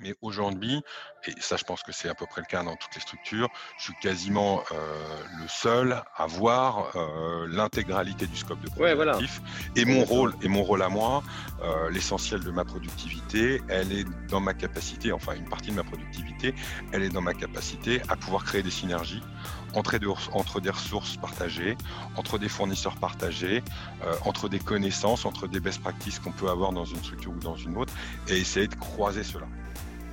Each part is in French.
Mais aujourd'hui, et ça je pense que c'est à peu près le cas dans toutes les structures, je suis quasiment euh, le seul à voir euh, l'intégralité du scope de Ouais, voilà, Et mon rôle, et mon rôle à moi, euh, l'essentiel de ma productivité, elle est dans ma capacité, enfin une partie de ma productivité, elle est dans ma capacité à pouvoir créer des synergies entre des ressources partagées, entre des fournisseurs partagés, entre des connaissances, entre des best practices qu'on peut avoir dans une structure ou dans une autre, et essayer de croiser cela.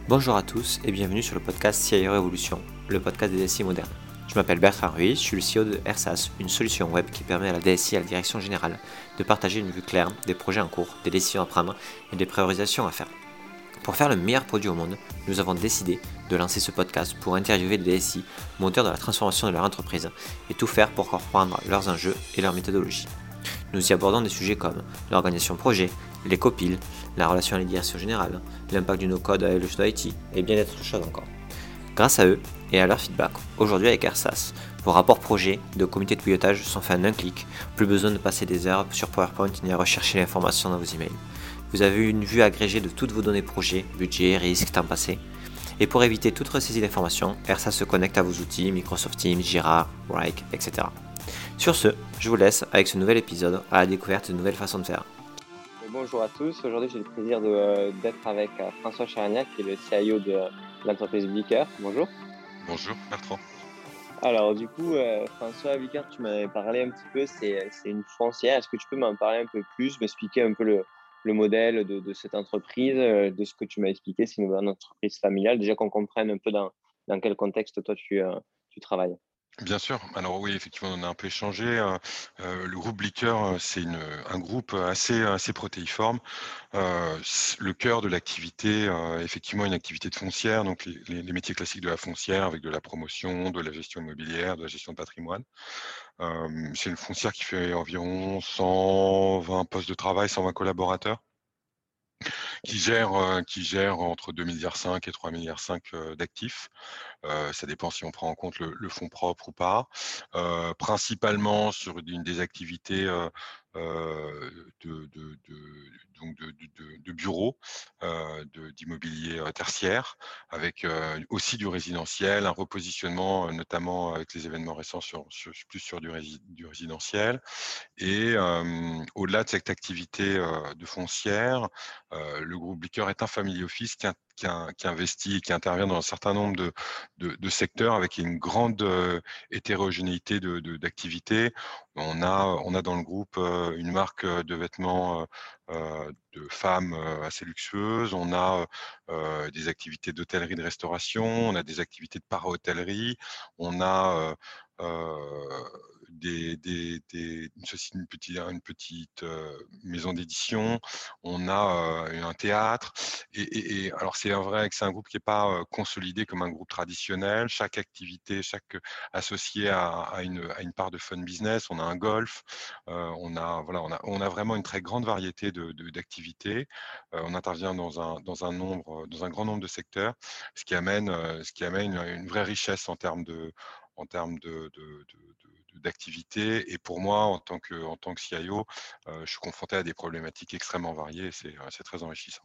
Bonjour à tous et bienvenue sur le podcast CIO Révolution, le podcast des DSI modernes. Je m'appelle Bertrand Ruiz, je suis le CEO de RSAS, une solution web qui permet à la DSI et à la direction générale de partager une vue claire des projets en cours, des décisions à prendre et des priorisations à faire. Pour faire le meilleur produit au monde, nous avons décidé de lancer ce podcast pour interviewer les DSI, moteurs de la transformation de leur entreprise, et tout faire pour comprendre leurs enjeux et leurs méthodologies. Nous y abordons des sujets comme l'organisation projet, les copiles, la relation à la direction générale, l'impact du no-code à le d'IT et bien d'autres choses encore. Grâce à eux et à leur feedback, aujourd'hui avec AirSAS, vos rapports projets de comité de pilotage sont faits en un clic, plus besoin de passer des heures sur PowerPoint ni à rechercher l'information dans vos emails. Vous avez une vue agrégée de toutes vos données projets, budget, risque, temps passé. Et pour éviter toute ressaisie d'informations, AirSAS se connecte à vos outils Microsoft Teams, Jira, Rike, etc. Sur ce, je vous laisse avec ce nouvel épisode à la découverte de nouvelles façons de faire. Bonjour à tous. Aujourd'hui, j'ai le plaisir euh, d'être avec euh, François Charagnac, qui est le CIO de l'entreprise Vicker. Bonjour. Bonjour, Bertrand. Alors, du coup, euh, François Vicker, tu m'avais parlé un petit peu, c'est une foncière. Est-ce que tu peux m'en parler un peu plus, m'expliquer un peu le, modèle de, cette entreprise, de ce que tu m'as expliqué C'est une entreprise familiale. Déjà qu'on comprenne un peu dans, quel contexte toi tu travailles. Bien sûr. Alors oui, effectivement, on a un peu échangé. Euh, euh, le groupe Blicker, euh, c'est un groupe assez, assez protéiforme. le cœur de l'activité, effectivement, une activité de foncière, donc les, métiers classiques de la foncière avec de la promotion, de la gestion immobilière, de la gestion de patrimoine. c'est une foncière qui fait environ 120 postes de travail, 120 collaborateurs qui gère, euh, qui gère entre 2,5 milliards et 3,5 milliards euh, d'actifs. Euh, ça dépend si on prend en compte le, fonds propre ou pas. principalement sur une des activités de, donc de, bureaux, d'immobilier tertiaire, avec aussi du résidentiel, un repositionnement notamment avec les événements récents sur, plus sur du, du résidentiel. Et au-delà de cette activité de foncière, le groupe Blicker est un family office qui, qui, investit et qui intervient dans un certain nombre de, secteurs avec une grande euh, hétérogénéité d'activités. on, a, on a dans le groupe euh, une marque euh, de vêtements de femmes assez luxueuses, on a des activités d'hôtellerie, de restauration, on a des activités de para-hôtellerie, on a des, une, petite, petite maison d'édition, on a un théâtre. Et, alors c'est vrai que c'est un groupe qui n'est pas consolidé comme un groupe traditionnel. Chaque activité, chaque associé à, une, part de fun business. On a un golf, on, a, voilà, on, a, on a vraiment une très grande variété d'activités. De, on intervient dans un, dans, un nombre, dans un grand nombre de secteurs, ce qui amène, ce qui amène une, vraie richesse de en termes de, d'activité. Et pour moi, en tant que, en tant que CIO, euh, je suis confronté à des problématiques extrêmement variées. C'est très enrichissant.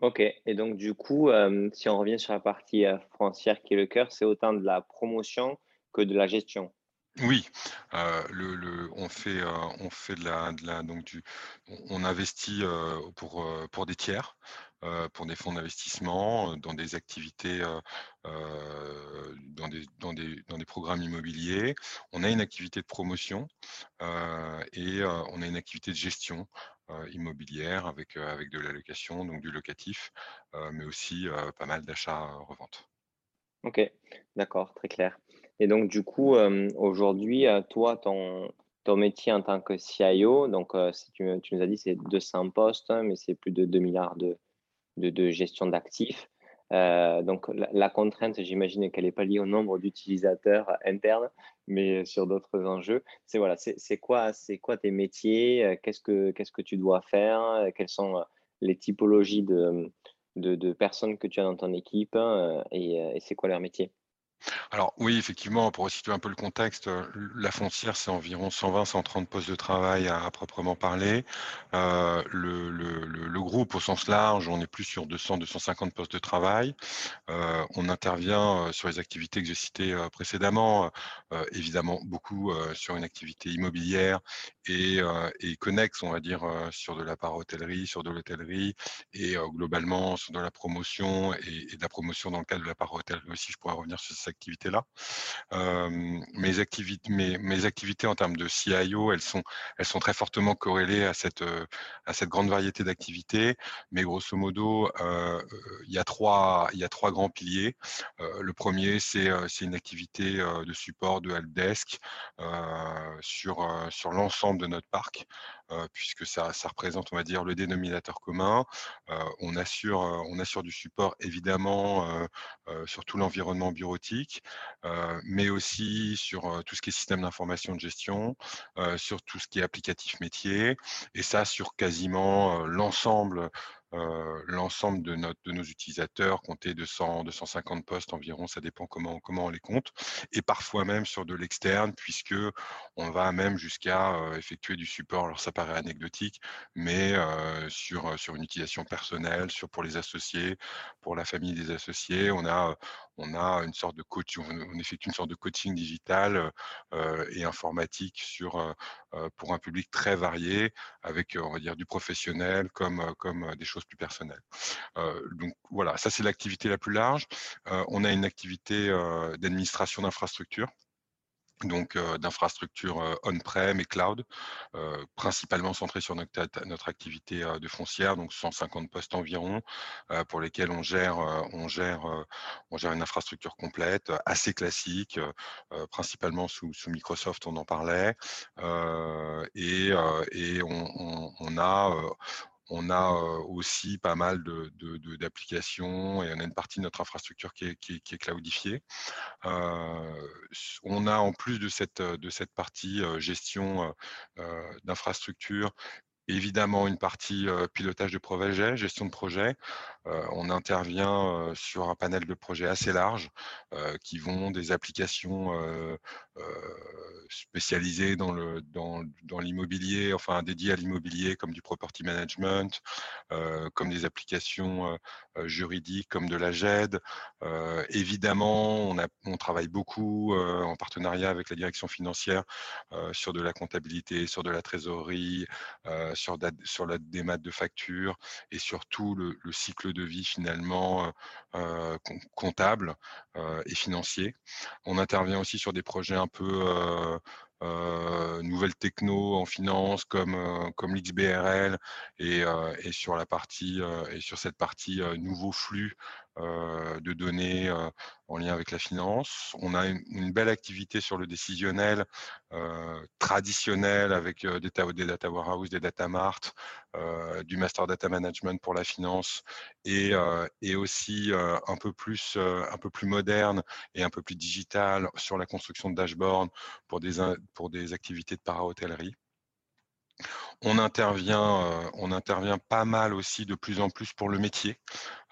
Ok, et donc du coup, euh, si on revient sur la partie euh, frontière qui est le cœur, c'est autant de la promotion que de la gestion? Oui, le, le, on fait, on fait de la, de la donc du, on investit pour, pour des tiers. Euh, pour des fonds d'investissement, euh, dans des activités, euh, dans des, dans, des, dans, des, programmes immobiliers. On a une activité de promotion et on a une activité de gestion immobilière avec, avec de l'allocation, donc du locatif, mais aussi pas mal d'achats-reventes. Ok, d'accord, très clair. Et donc, du coup, aujourd'hui, toi, ton, ton métier en tant que CIO, donc tu, tu, nous as dit c'est 200 postes, hein, mais c'est plus de 2 milliards de, de, gestion d'actifs. Euh, donc la, contrainte, j'imagine qu'elle n'est pas liée au nombre d'utilisateurs internes, mais sur d'autres enjeux. C'est voilà, c'est quoi, c'est quoi tes métiers? Euh, Qu'est-ce que qu'est-ce que tu dois faire? Quelles sont les typologies de, de, personnes que tu as dans ton équipe? Et c'est quoi leur métier? Alors oui, effectivement, pour situer un peu le contexte, euh, la foncière, c'est environ 120-130 postes de travail à, proprement parler. Euh, le, groupe au sens large, on est plus sur 200-250 postes de travail. Euh, on intervient sur les activités que j'ai citées précédemment, évidemment beaucoup sur une activité immobilière et, connexe, on va dire, sur de la part hôtellerie, sur de l'hôtellerie et globalement sur de la promotion et, et, de la promotion dans le cadre de la part hôtellerie aussi. Je pourrais revenir sur ça activités-là. mes, activités, mes, mes, activités en termes de CIO, elles sont, très fortement corrélées à cette, à cette grande variété d'activités. Mais grosso modo, il, y a trois, il y a trois grands piliers. le premier, c'est une activité de support de helpdesk sur l'ensemble de notre parc. Euh, puisque ça, représente, on va dire, le dénominateur commun. Euh, on, assure, euh, on assure du support, évidemment, sur tout l'environnement bureautique, mais aussi sur tout ce qui est système d'information de gestion, sur tout ce qui est applicatif métier, et ça sur quasiment l'ensemble euh, l'ensemble de, de, nos utilisateurs, compter 200, 250 postes environ, ça dépend comment, comment on les compte, et parfois même sur de l'externe, puisque on va même jusqu'à euh, effectuer du support. Alors ça paraît anecdotique, mais euh, sur, sur une utilisation personnelle, sur pour les associés, pour la famille des associés, on a, on a une sorte de coaching, on effectue une sorte de coaching digital et informatique sur, pour un public très varié, avec on va dire du professionnel comme, comme des choses plus personnelles. Euh, donc voilà, ça c'est l'activité la plus large. Euh, on a une activité euh, d'administration d'infrastructure donc d'infrastructures on-prem et cloud, principalement centrées sur notre, activité de foncière, donc 150 postes environ, pour lesquels on gère, une infrastructure complète, assez classique, principalement sous, Microsoft, on en parlait, et, on, a on a aussi pas mal d'applications et on a une partie de notre infrastructure qui est, cloudifiée. on a en plus de cette, de cette partie gestion d'infrastructure évidemment une partie pilotage de projet, gestion de projet. on intervient sur un panel de projets assez large qui vont des applications spécialisées dans le dans, dans l'immobilier, enfin dédiées à l'immobilier comme du property management, comme des applications juridiques comme de la GED. évidemment, on, on travaille beaucoup en partenariat avec la direction financière sur de la comptabilité, sur de la trésorerie, sur, sur la démat de facture et surtout le, le cycle de vie finalement euh, comptable et financier. On intervient aussi sur des projets un peu euh, nouvelles techno en finance comme euh, comme l'XBRL et, euh, et, sur la partie et sur cette partie nouveaux flux de données en lien avec la finance. On a une, belle activité sur le décisionnel traditionnel avec des, des, data warehouse, des data mart, du master data management pour la finance et, et aussi un peu plus un peu plus moderne et un peu plus digital sur la construction de dashboards pour des pour des activités de para-hôtellerie. On intervient, on intervient pas mal aussi de plus en plus pour le métier.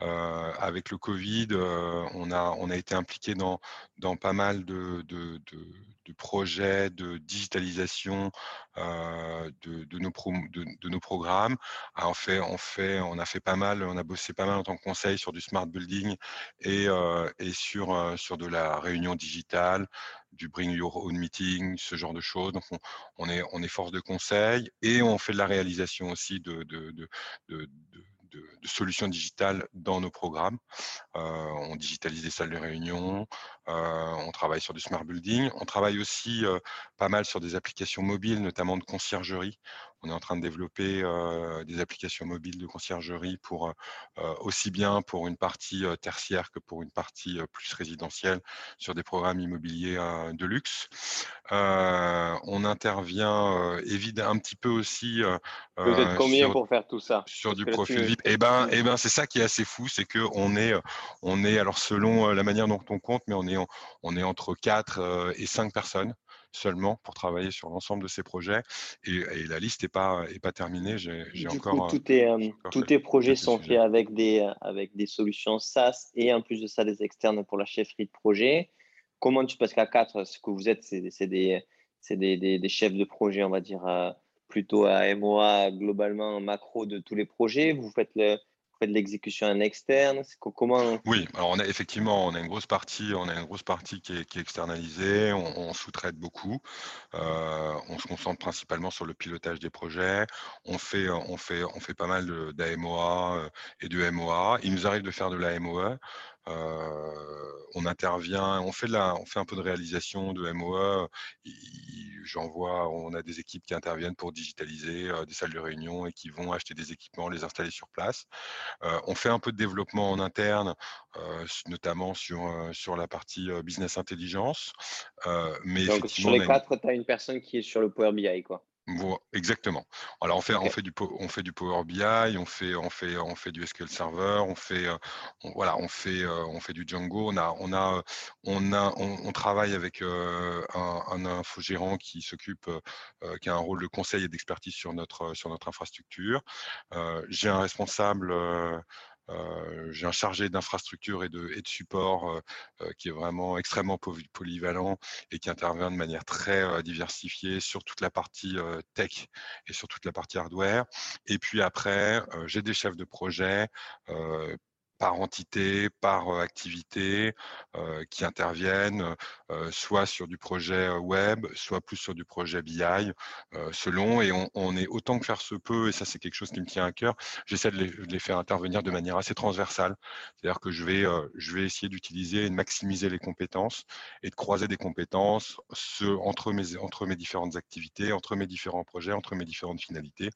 avec le Covid, on, a, on a été impliqué dans, pas mal de, projets de digitalisation de, de, nos de, nos programmes. Ah, on, fait, on, fait, on a fait pas mal, on a bossé pas mal en tant que conseil sur du smart building et, et sur, sur de la réunion digitale, du bring your own meeting, ce genre de choses. Donc on, est, on est force de conseil et on fait de la réalisation aussi de, de, de, solutions digitales dans nos programmes. Euh, on digitalise des salles de réunion, euh, on travaille sur du smart building, on travaille aussi euh, pas mal sur des applications mobiles, notamment de conciergerie. On est en train de développer des applications mobiles de conciergerie pour aussi bien pour une partie tertiaire que pour une partie plus résidentielle sur des programmes immobiliers de luxe. on intervient évidemment un petit peu aussi. Vous êtes combien sur, pour faire tout ça? Sur du profil VIP. Eh ben, eh ben, c'est ça qui est assez fou, c'est que on est, on est alors selon la manière dont on compte, mais on est, on est entre 4 et 5 personnes seulement pour travailler sur l'ensemble de ces projets. Et, la liste n'est pas, est pas terminée. J'ai encore. Coup, euh, tous tes projets sont faits avec des, avec des solutions SaaS et en plus de ça, des externes pour la chefferie de projet. comment tu passes qu'à 4, ce que vous êtes, c'est des, des, des, chefs de projet, on va dire, plutôt à MOA, globalement macro de tous les projets. Vous faites le, de l'exécution en externe Comment Oui, alors on a effectivement on a une grosse partie, on a une grosse partie qui est, externalisée, on, sous-traite beaucoup, euh, on se concentre principalement sur le pilotage des projets, on fait on fait on fait pas mal d'AMOA euh, et de MOA. Il nous arrive de faire de la MOA. Euh, on intervient, on fait, de la, on fait un peu de réalisation de MOA. J'en vois, on a des équipes qui interviennent pour digitaliser des salles de réunion et qui vont acheter des équipements, les installer sur place. Euh, on fait un peu de développement en interne, euh, notamment sur, euh, sur la partie business intelligence. mais Donc, sur les quatre, tu as une personne qui est sur le Power BI, quoi. Exactement. Alors on fait, on fait du on fait du Power BI, on fait on fait on fait du SQL Server, on fait voilà, on fait on fait du Django. On a on a on a on, travaille avec un, un, infogérant qui s'occupe qui a un rôle de conseil et d'expertise sur notre sur notre infrastructure. J'ai un responsable euh, j'ai un chargé d'infrastructure et de, support euh, euh, qui est vraiment extrêmement polyvalent et qui intervient de manière très diversifiée sur toute la partie tech et sur toute la partie hardware. Et puis après, j'ai des chefs de projet par entité, par activité, qui interviennent soit sur du projet web, soit plus sur du projet BI, selon. Et on, est autant que faire se peut, et ça c'est quelque chose qui me tient à cœur, j'essaie de, les, faire intervenir de manière assez transversale. C'est-à-dire que je vais, je vais essayer d'utiliser et de maximiser les compétences et de croiser des compétences entre, mes, différentes activités, entre mes différents projets, entre mes différentes finalités.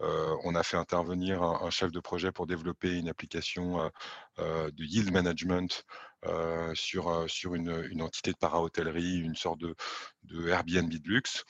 on a fait intervenir un, chef de projet pour développer une application de yield management euh, sur, euh, sur une, une entité de para-hôtellerie, une sorte de, de Airbnb de luxe.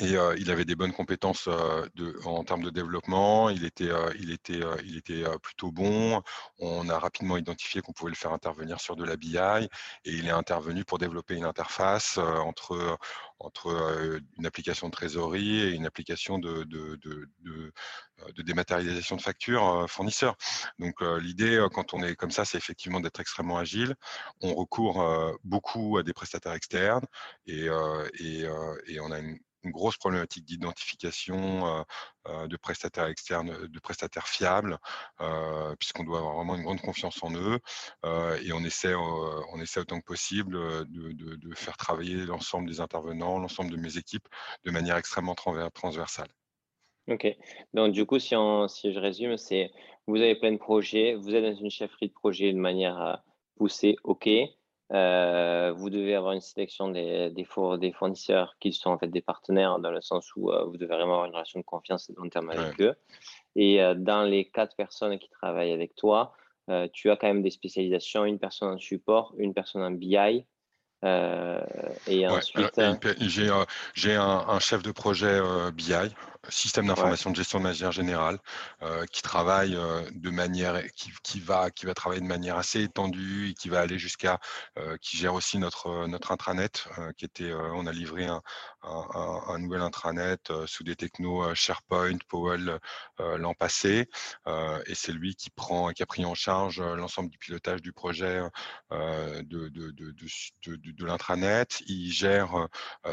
Et il avait des bonnes compétences de, en termes de développement. Il était, il était, il était plutôt bon. On a rapidement identifié qu'on pouvait le faire intervenir sur de la BI et il est intervenu pour développer une interface entre, entre une application de trésorerie et une application de, de dématérialisation de factures fournisseurs. Donc l'idée, quand on est comme ça, c'est effectivement d'être extrêmement agile. On recourt beaucoup à des prestataires externes et, et, et on a une une grosse problématique d'identification de prestataires externes, de prestataires fiables, puisqu'on doit avoir vraiment une grande confiance en eux. et on essaie, on essaie autant que possible de, faire travailler l'ensemble des intervenants, l'ensemble de mes équipes de manière extrêmement transversale. Ok. Donc, du coup, si je résume, c'est vous avez plein de projets, vous êtes dans une chefferie de projet de manière poussée, ok. Euh, vous devez avoir une sélection des, des, des, fournisseurs qui sont en fait des partenaires dans le sens où euh, vous devez vraiment avoir une relation de confiance et de long terme avec eux. Et euh, dans les quatre personnes qui travaillent avec toi, tu as quand même des spécialisations, une personne en support, une personne en BI, et ensuite. J'ai un, un, chef de projet BI système d'information de gestion de manière générale, euh, qui travaille euh, de manière, qui, qui, va, qui va travailler de manière assez étendue et qui va aller jusqu'à, euh, qui gère aussi notre notre intranet, qui était, on a livré un, un, un nouvel intranet sous des technos SharePoint, Powell l'an passé, et c'est lui qui prend, qui a pris en charge l'ensemble du pilotage du projet de de, de, de, de l'intranet. Il gère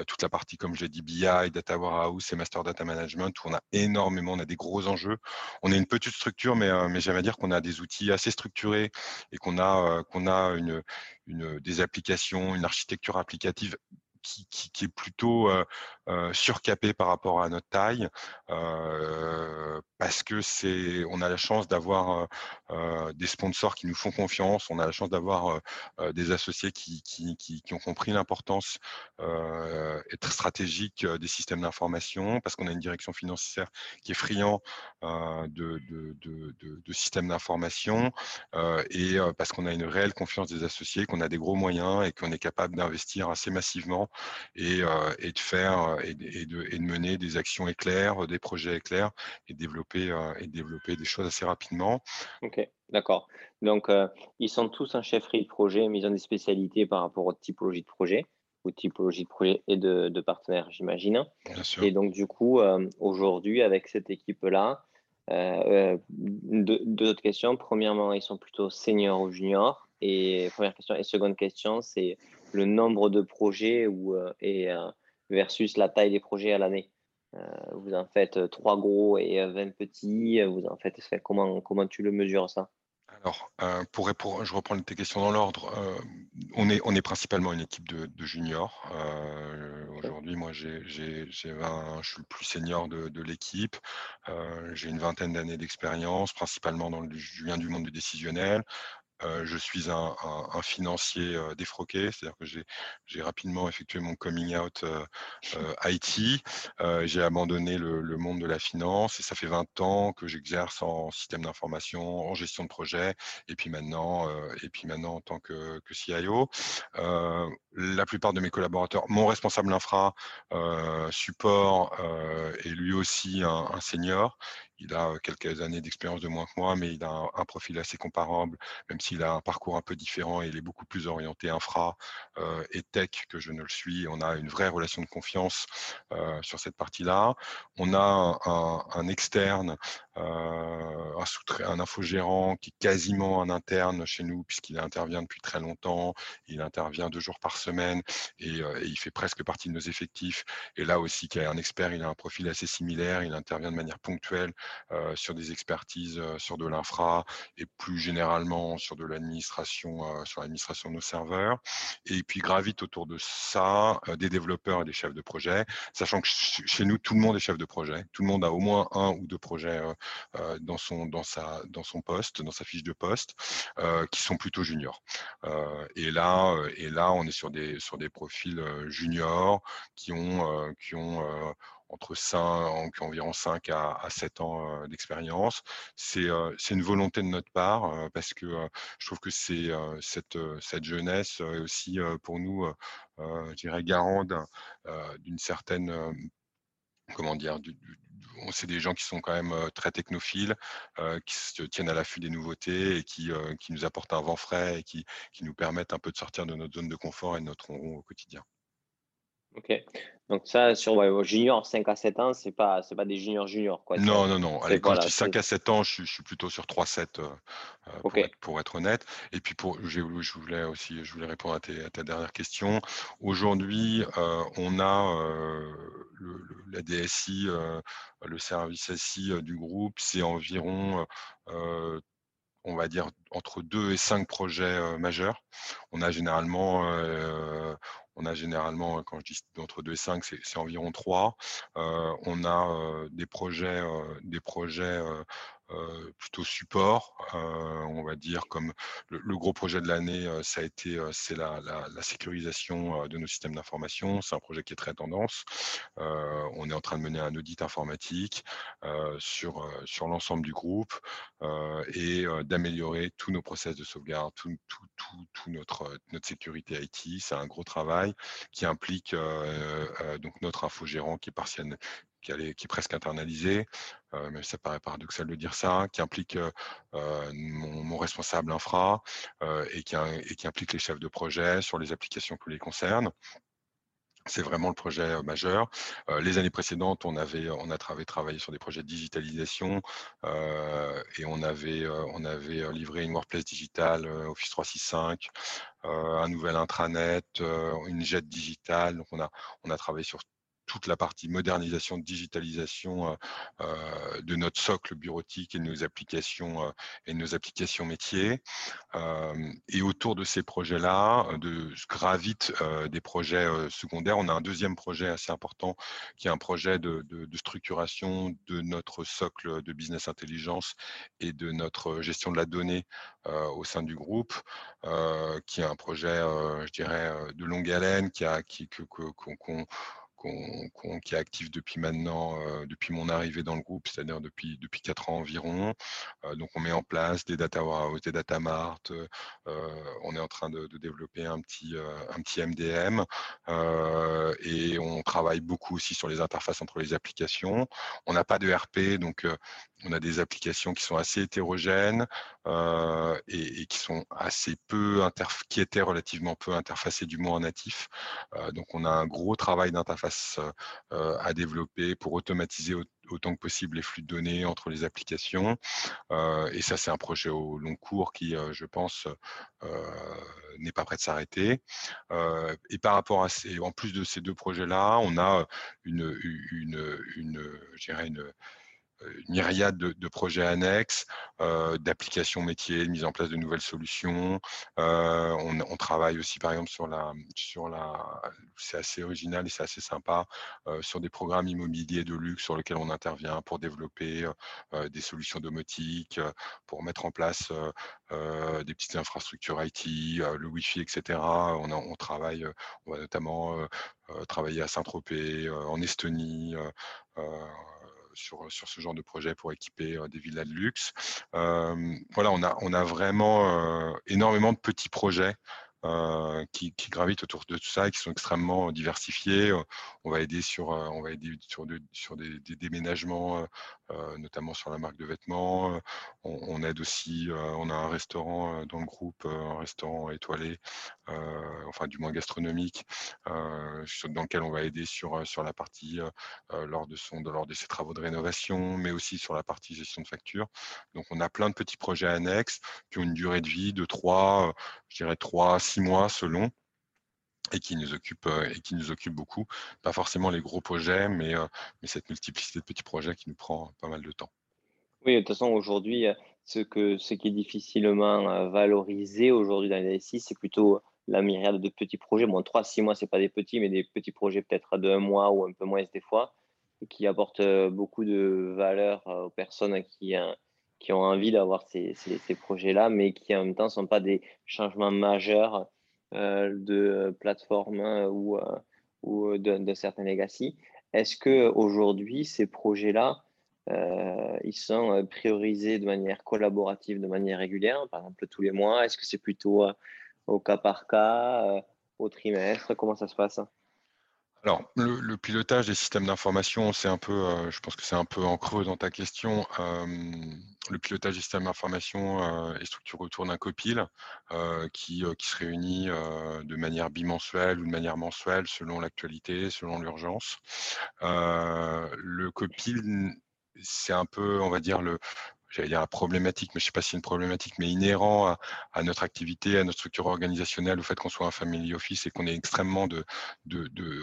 toute la partie, comme je l'ai dit, BI, Data Warehouse et Master Data Management on a énormément, on a des gros enjeux. On est une petite structure, mais, euh, mais j'aime dire qu'on a des outils assez structurés et qu'on a, euh, qu'on a une, une, des applications, une architecture applicative qui, qui, est plutôt euh, euh, surcapé par rapport à notre taille, euh, parce que c'est, on a la chance d'avoir des sponsors qui nous font confiance, on a la chance d'avoir des associés qui, qui, qui, ont compris l'importance stratégique des systèmes d'information, parce qu'on a une direction financière qui est friand de, de, de, de, systèmes d'information, et parce qu'on a une réelle confiance des associés, qu'on a des gros moyens et qu'on est capable d'investir assez massivement et, et de faire et, de, et, de, mener des actions éclairs, des projets éclairs et développer, et développer des choses assez rapidement. Ok, d'accord. Donc, ils sont tous en chefferie de projet, mais ils ont des spécialités par rapport aux typologies de projet ou typologie de projet et de, de partenaires, j'imagine. Et donc, du coup, aujourd'hui, avec cette équipe-là, euh, deux, deux, autres questions. Premièrement, ils sont plutôt seniors ou juniors? Et première question. Et seconde question, c'est le nombre de projets ou, et, versus la taille des projets à l'année Vous en faites trois gros et 20 petits vous en faites, comment, comment tu le mesures ça? Alors, euh, pour répondre, je reprends tes questions dans l'ordre. Euh, on, est, on est principalement une équipe de, juniors. Euh, aujourd'hui, moi, j'ai, je suis le plus senior de, l'équipe. j'ai une vingtaine d'années d'expérience, principalement dans le, je viens du monde du décisionnel. Euh, je suis un, financier euh, défroqué, c'est-à-dire que j'ai rapidement effectué mon coming out euh, IT. j'ai abandonné le, monde de la finance et ça fait 20 ans que j'exerce en système d'information, en gestion de projet et puis maintenant, et puis maintenant en tant que, CIO. la plupart de mes collaborateurs, mon responsable infra support est lui aussi un senior il a quelques années d'expérience de moins que moi, mais il a un, profil assez comparable, même s'il a un parcours un peu différent et il est beaucoup plus orienté infra et tech que je ne le suis. On a une vraie relation de confiance sur cette partie-là. On a un, externe, un, infogérant qui est quasiment un interne chez nous, puisqu'il intervient depuis très longtemps. Il intervient deux jours par semaine et, et, il fait presque partie de nos effectifs. Et là aussi, qui est un expert, il a un profil assez similaire. Il intervient de manière ponctuelle sur des expertises euh, sur de l'infra et plus généralement sur de l'administration, euh, sur l'administration de nos serveurs. Et puis gravite autour de ça des développeurs et des chefs de projet, sachant que chez nous, tout le monde est chef de projet. Tout le monde a au moins un ou deux projets dans, son, dans, sa, dans son poste, dans sa fiche de poste, qui sont plutôt juniors. et, là, et là, on est sur des, sur des profils juniors qui ont, qui ont entre 5, environ 5 à, 7 ans d'expérience. C'est une volonté de notre part parce que je trouve que c'est cette, cette jeunesse est aussi pour nous, je dirais, garant d'une certaine, comment dire, c'est des gens qui sont quand même très technophiles, qui se tiennent à l'affût des nouveautés et qui, qui, nous apportent un vent frais et qui, qui, nous permettent un peu de sortir de notre zone de confort et de notre rond au quotidien. Ok. Donc ça, sur ouais, junior 5 à 7 ans, c'est pas pas des juniors juniors quoi. Non non non. Allez, quand je dis 5 à 7 ans, je, suis plutôt sur 3 7 euh, euh, pour, être, honnête. Et puis pour je voulais aussi je voulais répondre à, ta dernière question. Aujourd'hui, euh, on a le, la DSI, le service SI du groupe, c'est environ on va dire entre 2 et 5 projets majeurs. On a généralement on a généralement, quand je dis entre 2 et 5, c'est environ 3. on a des projets, des projets plutôt support, on va dire comme le, gros projet de l'année, ça a été c'est la, sécurisation de nos systèmes d'information. C'est un projet qui est très tendance. on est en train de mener un audit informatique sur sur l'ensemble du groupe et d'améliorer tous nos process de sauvegarde, tout, tout, notre notre sécurité IT. C'est un gros travail qui implique donc notre infogérant qui est qui, est presque internalisé, euh, mais ça paraît paradoxal de dire ça, qui implique euh, euh, mon, responsable infra et, qui, implique les chefs de projet sur les applications qui les concernent. C'est vraiment le projet majeur. les années précédentes, on avait, on a travaillé, travaillé sur des projets de digitalisation et on avait, on avait livré une workplace digitale Office 365, un nouvel intranet, une jet digitale. Donc on a, on a travaillé sur toute la partie modernisation, digitalisation de notre socle bureautique et de nos applications et nos applications métiers. et autour de ces projets-là, de gravite des projets secondaires, on a un deuxième projet assez important qui est un projet de, structuration de notre socle de business intelligence et de notre gestion de la donnée au sein du groupe, qui est un projet, je dirais, de longue haleine, qui a, qui, qu'on qui est actif depuis maintenant, euh, depuis mon arrivée dans le groupe, c'est-à-dire depuis depuis quatre ans environ. Euh, donc on met en place des data warehouse, des data mart. Euh, on est en train de, développer un petit un petit MDM et on travaille beaucoup aussi sur les interfaces entre les applications. On n'a pas de RP, donc on a des applications qui sont assez hétérogènes et, qui sont assez peu étaient relativement peu interfacés du moins en natif. donc on a un gros travail d'interface à développer pour automatiser autant que possible les flux de données entre les applications. et ça, c'est un projet au long cours qui, je pense, n'est pas prêt de s'arrêter. et par rapport à ces, en plus de ces deux projets-là, on a une, une une myriade de, projets annexes, euh, d'applications métiers, de mise en place de nouvelles solutions. Euh, on, travaille aussi, par exemple, sur la, sur la, c'est assez original et c'est assez sympa, euh, sur des programmes immobiliers de luxe sur lesquels on intervient pour développer des solutions domotiques, pour mettre en place des petites infrastructures IT, le Wi-Fi, etc. On, travaille, va notamment travailler à Saint-Tropez, en Estonie sur, sur ce genre de projet pour équiper des villas de luxe. voilà, on a, on a vraiment énormément de petits projets euh, qui, gravitent autour de tout ça et qui sont extrêmement diversifiés. On va aider sur, on va aider sur, sur des, déménagements, euh, notamment sur la marque de vêtements. On, aide aussi, on a un restaurant dans le groupe, un restaurant étoilé, enfin du moins gastronomique, dans lequel on va aider sur, sur la partie lors, de son, lors de ses travaux de rénovation, mais aussi sur la partie gestion de facture. Donc on a plein de petits projets annexes qui ont une durée de vie de 3, je dirais 3, six mois selon et qui nous occupe euh, et qui nous occupe beaucoup. Pas forcément les gros projets, mais, euh, mais cette multiplicité de petits projets qui nous prend pas mal de temps. Oui, de toute façon, aujourd'hui, euh, ce, qui est difficilement valorisé aujourd'hui dans les DSI, c'est plutôt la myriade de petits projets. Bon, 3-6 mois, ce n'est pas des petits, mais des petits projets peut-être de un mois ou un peu moins des fois, qui apportent beaucoup de valeur aux personnes qui, ont envie d'avoir ces, ces, projets-là, mais qui en même temps ne sont pas des changements majeurs de plateforme hein, ou, euh, ou de, certains legacy. Est-ce que aujourd'hui ces projets-là, euh, ils sont priorisés de manière collaborative, de manière régulière, par exemple tous les mois? Est-ce que c'est plutôt au cas par cas, au trimestre? Comment ça se passe? Alors, le, pilotage des systèmes d'information, c'est un peu, euh, je pense que c'est un peu en creux dans ta question. le pilotage des systèmes d'information euh, est structuré autour d'un copil euh, qui, qui, se réunit de manière bimensuelle ou de manière mensuelle selon l'actualité, selon l'urgence. le copil, c'est un peu, on va dire, le, j'allais dire la problématique, mais je ne sais pas si c'est une problématique, mais inhérent à, notre activité, à notre structure organisationnelle, au fait qu'on soit un family office et qu'on ait extrêmement de,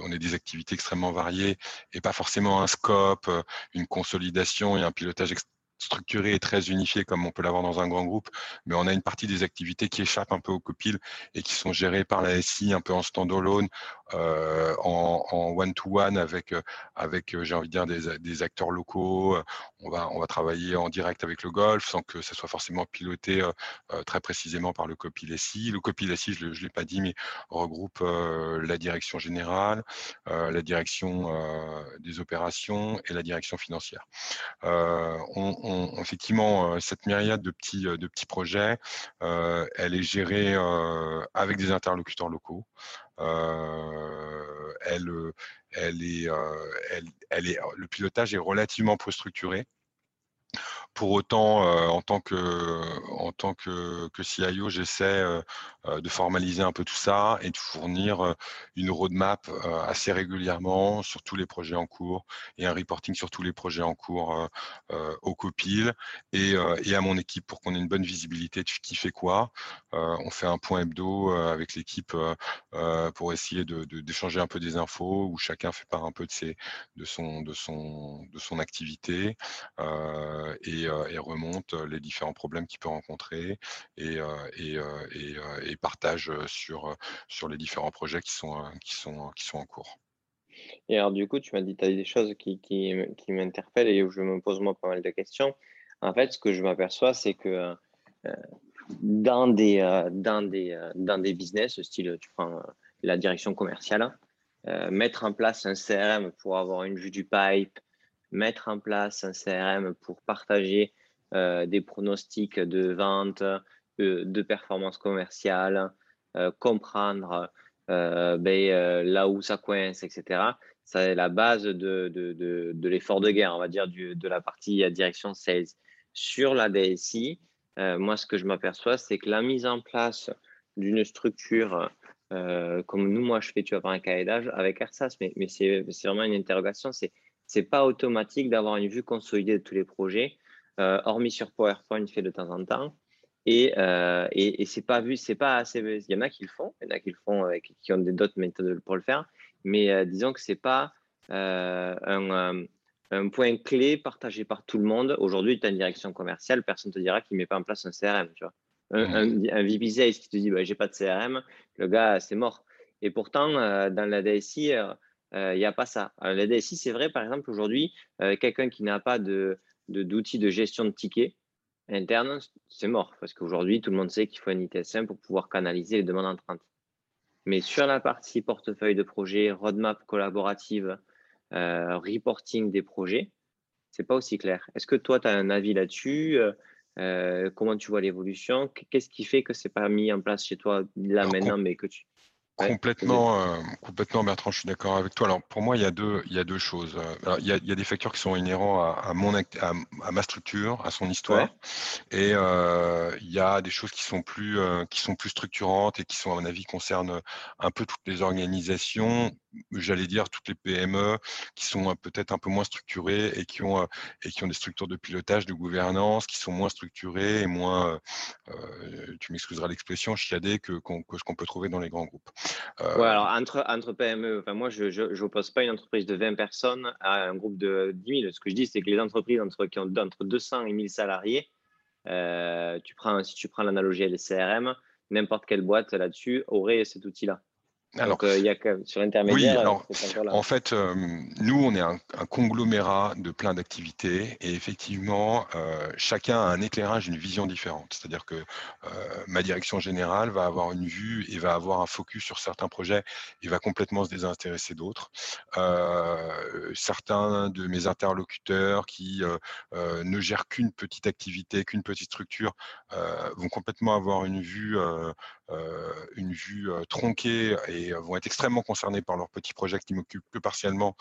on ait des activités extrêmement variées et pas forcément un scope, une consolidation et un pilotage structuré et très unifié comme on peut l'avoir dans un grand groupe, mais on a une partie des activités qui échappent un peu au copil et qui sont gérées par la SI un peu en standalone, euh, en one-to-one avec, euh, avec euh, j'ai envie de dire, des, acteurs locaux. On va, on va travailler en direct avec le golf sans que ça soit forcément piloté très précisément par le copil SI. Le copil SI, je ne l'ai pas dit, mais regroupe la direction générale, la direction des opérations et la direction financière. effectivement, euh, cette myriade de petits, euh, de petits projets, euh, elle est gérée avec des interlocuteurs locaux. Est, elle, est, le pilotage est relativement peu structuré. Pour autant, en tant que, en tant que, que CIO, j'essaie de formaliser un peu tout ça et de fournir une roadmap assez régulièrement sur tous les projets en cours et un reporting sur tous les projets en cours au copil et, et, à mon équipe pour qu'on ait une bonne visibilité de qui fait quoi. on fait un point hebdo avec l'équipe pour essayer d'échanger un peu des infos où chacun fait part un peu de, ses, de, son, de, son, de son activité et euh, et, remonte euh, les différents problèmes qu'il peut rencontrer et, euh, partage sur, sur les différents projets qui sont, qui sont, qui sont en cours. Et alors, du coup, tu m'as dit, tu as des choses qui, qui, qui m'interpellent et où je me pose moi pas mal de questions. En fait, ce que je m'aperçois, c'est que dans, des, dans, des, dans des business, style, tu prends la direction commerciale, mettre en place un CRM pour avoir une vue du pipe, mettre en place un CRM pour partager euh, des pronostics de vente, de performance commerciale, euh, comprendre euh, ben, là où ça coince, etc. C'est la base de, de, de, l'effort de guerre, on va dire, du, de la partie direction sales. Sur la DSI, moi, ce que je m'aperçois, c'est que la mise en place d'une structure comme nous, moi, je fais, tu vas par un cahier d'âge avec AirSAS, mais, mais c'est vraiment une interrogation. C'est n'est pas automatique d'avoir une vue consolidée de tous les projets, hormis sur PowerPoint fait de temps en temps. Et, euh, et, et c'est pas vu, c'est pas assez. Il y en a qui le font, il y en a qui le font, avec, qui ont d'autres méthodes pour le faire. Mais euh, disons que c'est pas euh, un, un, point clé partagé par tout le monde. Aujourd'hui, tu as une direction commerciale, personne ne te dira qu'il met pas en place un CRM. Tu vois. Un, mmh. un, VP Sales qui te dit bah, j'ai pas de CRM, le gars, c'est mort. Et pourtant, dans la DSI, il n'y a pas ça. la DSI, c'est vrai, par exemple, aujourd'hui, quelqu'un qui n'a pas de, d'outils de, de gestion de tickets, interne, c'est mort parce qu'aujourd'hui, tout le monde sait qu'il faut un ITSM pour pouvoir canaliser les demandes entrantes. Mais sur la partie portefeuille de projet, roadmap collaborative, euh, reporting des projets, c'est pas aussi clair. Est-ce que toi, tu as un avis là-dessus euh, euh, Comment tu vois l'évolution? Qu'est-ce qui fait que c'est pas mis en place chez toi là maintenant, mais que tu complètement, euh, complètement, Bertrand, je suis d'accord avec toi. Alors, pour moi, il y a deux, il y a deux choses. Il, y a, il, y a, des facteurs qui sont inhérents à, à mon, à, à, ma structure, à son histoire, et euh, il y a des choses qui sont plus, euh, qui sont plus structurantes et qui sont, à mon avis, concernent un peu toutes les organisations, j'allais dire toutes les PME qui sont peut-être un peu moins structurées et qui ont et qui ont des structures de pilotage, de gouvernance qui sont moins structurées et moins, euh, tu m'excuseras l'expression, chiadées que, que ce qu'on peut trouver dans les grands groupes. Euh, ouais, alors entre, entre PME, enfin moi je n'oppose pas une entreprise de 20 personnes à un groupe de 10 000. Ce que je dis, c'est que les entreprises entre, qui ont entre 200 et 1000 salariés, euh, tu prends, si tu prends l'analogie des CRM, n'importe quelle boîte là-dessus aurait cet outil-là. Alors, euh, il y a sur intermédiaire. Oui, alors, en fait, euh, nous, on est un, conglomérat de plein d'activités et effectivement, euh, chacun a un éclairage, une vision différente. C'est-à-dire que ma direction générale va avoir une vue et va avoir un focus sur certains projets et va complètement se désintéresser d'autres. certains de mes interlocuteurs qui ne gèrent qu'une petite activité, qu'une petite structure, vont complètement avoir une vue, une vue tronquée et vont être extrêmement concernés par leurs petits projets qui m'occupent que partiellement,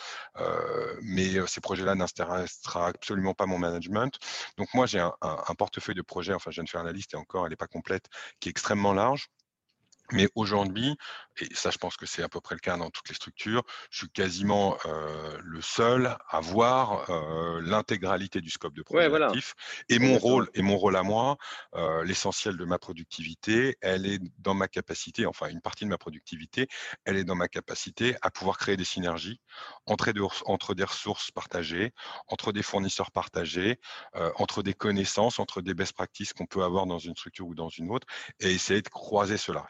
mais ces projets-là n'intéressera absolument pas mon management. Donc moi, j'ai un, un, portefeuille de projets, enfin je viens de faire la liste et encore, elle n'est pas complète, qui est extrêmement large. Mais aujourd'hui, et ça je pense que c'est à peu près le cas dans toutes les structures, je suis quasiment euh, le seul à voir euh, l'intégralité du scope de projet Et mon rôle, et mon rôle à moi, euh, l'essentiel de ma productivité, elle est dans ma capacité, enfin une partie de ma productivité, elle est dans ma capacité à pouvoir créer des synergies entre des ressources partagées, entre des fournisseurs partagés, entre des connaissances, entre des best practices qu'on peut avoir dans une structure ou dans une autre, et essayer de croiser cela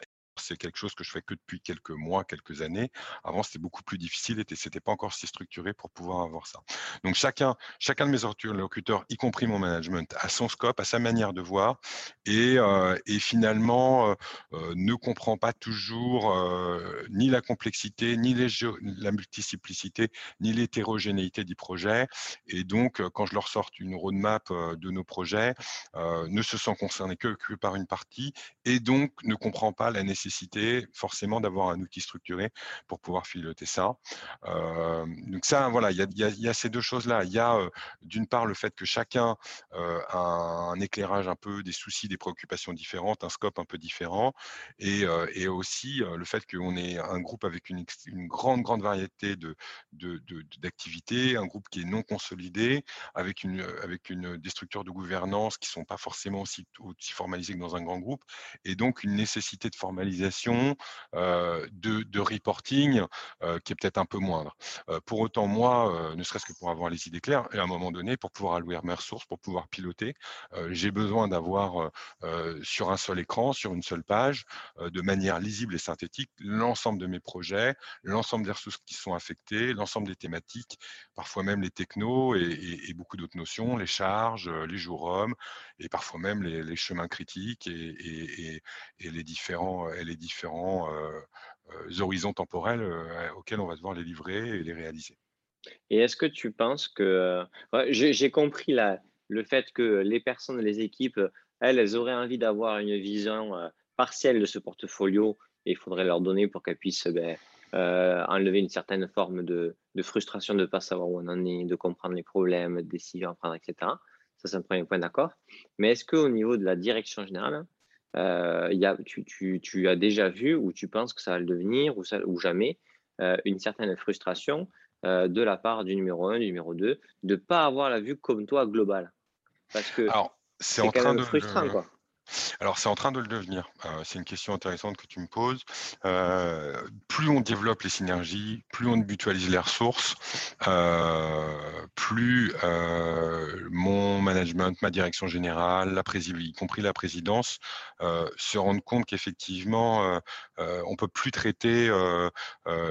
c'est quelque chose que je fais que depuis quelques mois, quelques années. Avant, c'était beaucoup plus difficile et c'était pas encore si structuré pour pouvoir avoir ça. Donc chacun, chacun de mes interlocuteurs, y compris mon management, a son scope, a sa manière de voir et, euh, finalement euh, euh, ne comprend pas toujours ni la complexité, ni la multiplicité, ni l'hétérogénéité du projet. Et donc, quand je leur sorte une roadmap de nos projets, ne se sent concerné que par une partie et donc ne comprend pas la nécessité forcément d'avoir un outil structuré pour pouvoir piloter ça. donc ça, voilà, il y a, ces deux choses-là. Il y a d'une part le fait que chacun a un éclairage un peu des soucis, des préoccupations différentes, un scope un peu différent, et, et aussi le fait qu'on est un groupe avec une, grande, grande variété de, d'activités, de, un groupe qui est non consolidé, avec, une, avec une, des structures de gouvernance qui ne sont pas forcément aussi, aussi formalisées que dans un grand groupe, et donc une nécessité de formaliser de, reporting qui est peut-être un peu moindre. pour autant, moi, ne serait-ce que pour avoir les idées claires, et à un moment donné, pour pouvoir allouer mes ressources, pour pouvoir piloter, j'ai besoin d'avoir sur un seul écran, sur une seule page, de manière lisible et synthétique, l'ensemble de mes projets, l'ensemble des ressources qui sont affectées, l'ensemble des thématiques, parfois même les technos et, beaucoup d'autres notions, les charges, les jours hommes, et parfois même les, chemins critiques et, les différents les différents horizons temporels auxquels on va devoir les livrer et les réaliser. Et est-ce que tu penses que... J'ai compris le fait que les personnes, les équipes, elles, elles auraient envie d'avoir une vision partielle de ce portfolio et il faudrait leur donner pour qu'elles puissent ben, enlever une certaine forme de, frustration de ne pas savoir où on en est, de comprendre les problèmes, décisions à prendre, etc. Ça, c'est un premier point, d'accord. Mais est-ce qu'au niveau de la direction générale, euh, y a, tu, tu, tu, as déjà vu ou tu penses que ça va le devenir ou, ça, ou jamais euh, une certaine frustration euh, de la part du numéro 1, du numéro 2, de ne pas avoir la vue comme toi globale? Parce que c'est en train de frustrant, quoi. Alors, c'est en train de le devenir. Euh, c'est une question intéressante que tu me poses. Euh, plus on développe les synergies, plus on mutualise les ressources, euh, plus mon management, ma direction générale, la y compris la présidence, se rendent compte qu'effectivement, on ne peut plus traiter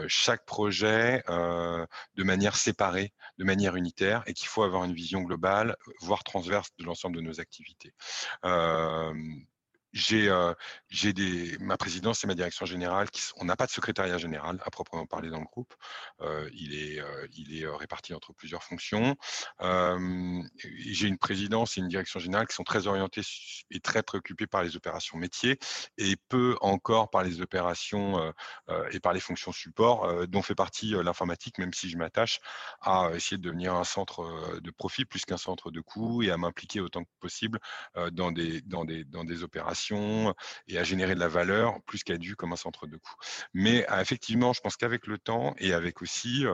chaque projet de manière séparée, de manière unitaire, et qu'il faut avoir une vision globale, voire transverse de l'ensemble de nos activités j'ai ma présidence et ma direction générale qui on n'a pas de secrétariat général à proprement parler dans le groupe. Il est réparti entre plusieurs fonctions. J'ai une présidence et une direction générale qui sont très orientées et très préoccupées par les opérations métiers et peu encore par les opérations et par les fonctions support dont fait partie l'informatique même si je m'attache à essayer de devenir un centre de profit plus qu'un centre de coûts et à m'impliquer autant que possible dans des opérations et à générer de la valeur plus qu'à dû comme un centre de coût. Mais ah, effectivement, je pense qu'avec le temps et avec aussi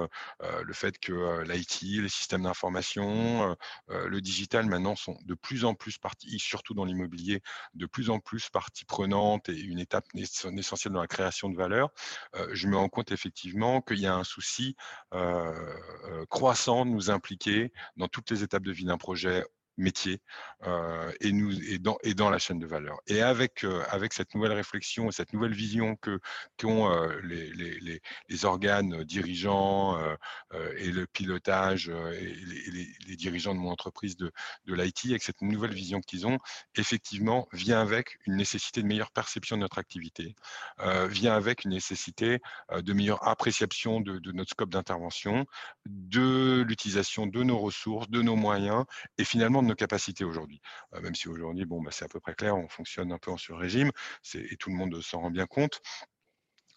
le fait que l'IT, les systèmes d'information, le digital maintenant sont de plus en plus partie, surtout dans l'immobilier, de plus en plus partie prenante et une étape essentielle dans la création de valeur, je me rends compte effectivement qu'il y a un souci croissant de nous impliquer dans toutes les étapes de vie d'un projet métier euh, et, nous, et, dans, et dans la chaîne de valeur. Et avec, euh, avec cette nouvelle réflexion et cette nouvelle vision que qu'ont euh, les, les, les, organes dirigeants et le pilotage et les, dirigeants de mon entreprise de, de l'IT, avec cette nouvelle vision qu'ils ont, effectivement, vient avec une nécessité de meilleure perception de notre activité, vient avec une nécessité de meilleure appréciation de, notre scope d'intervention, de l'utilisation de nos ressources, de nos moyens et finalement de nos capacités aujourd'hui. Euh, même si aujourd'hui, bon, bah, c'est à peu près clair, on fonctionne un peu en sur-régime et tout le monde s'en rend bien compte.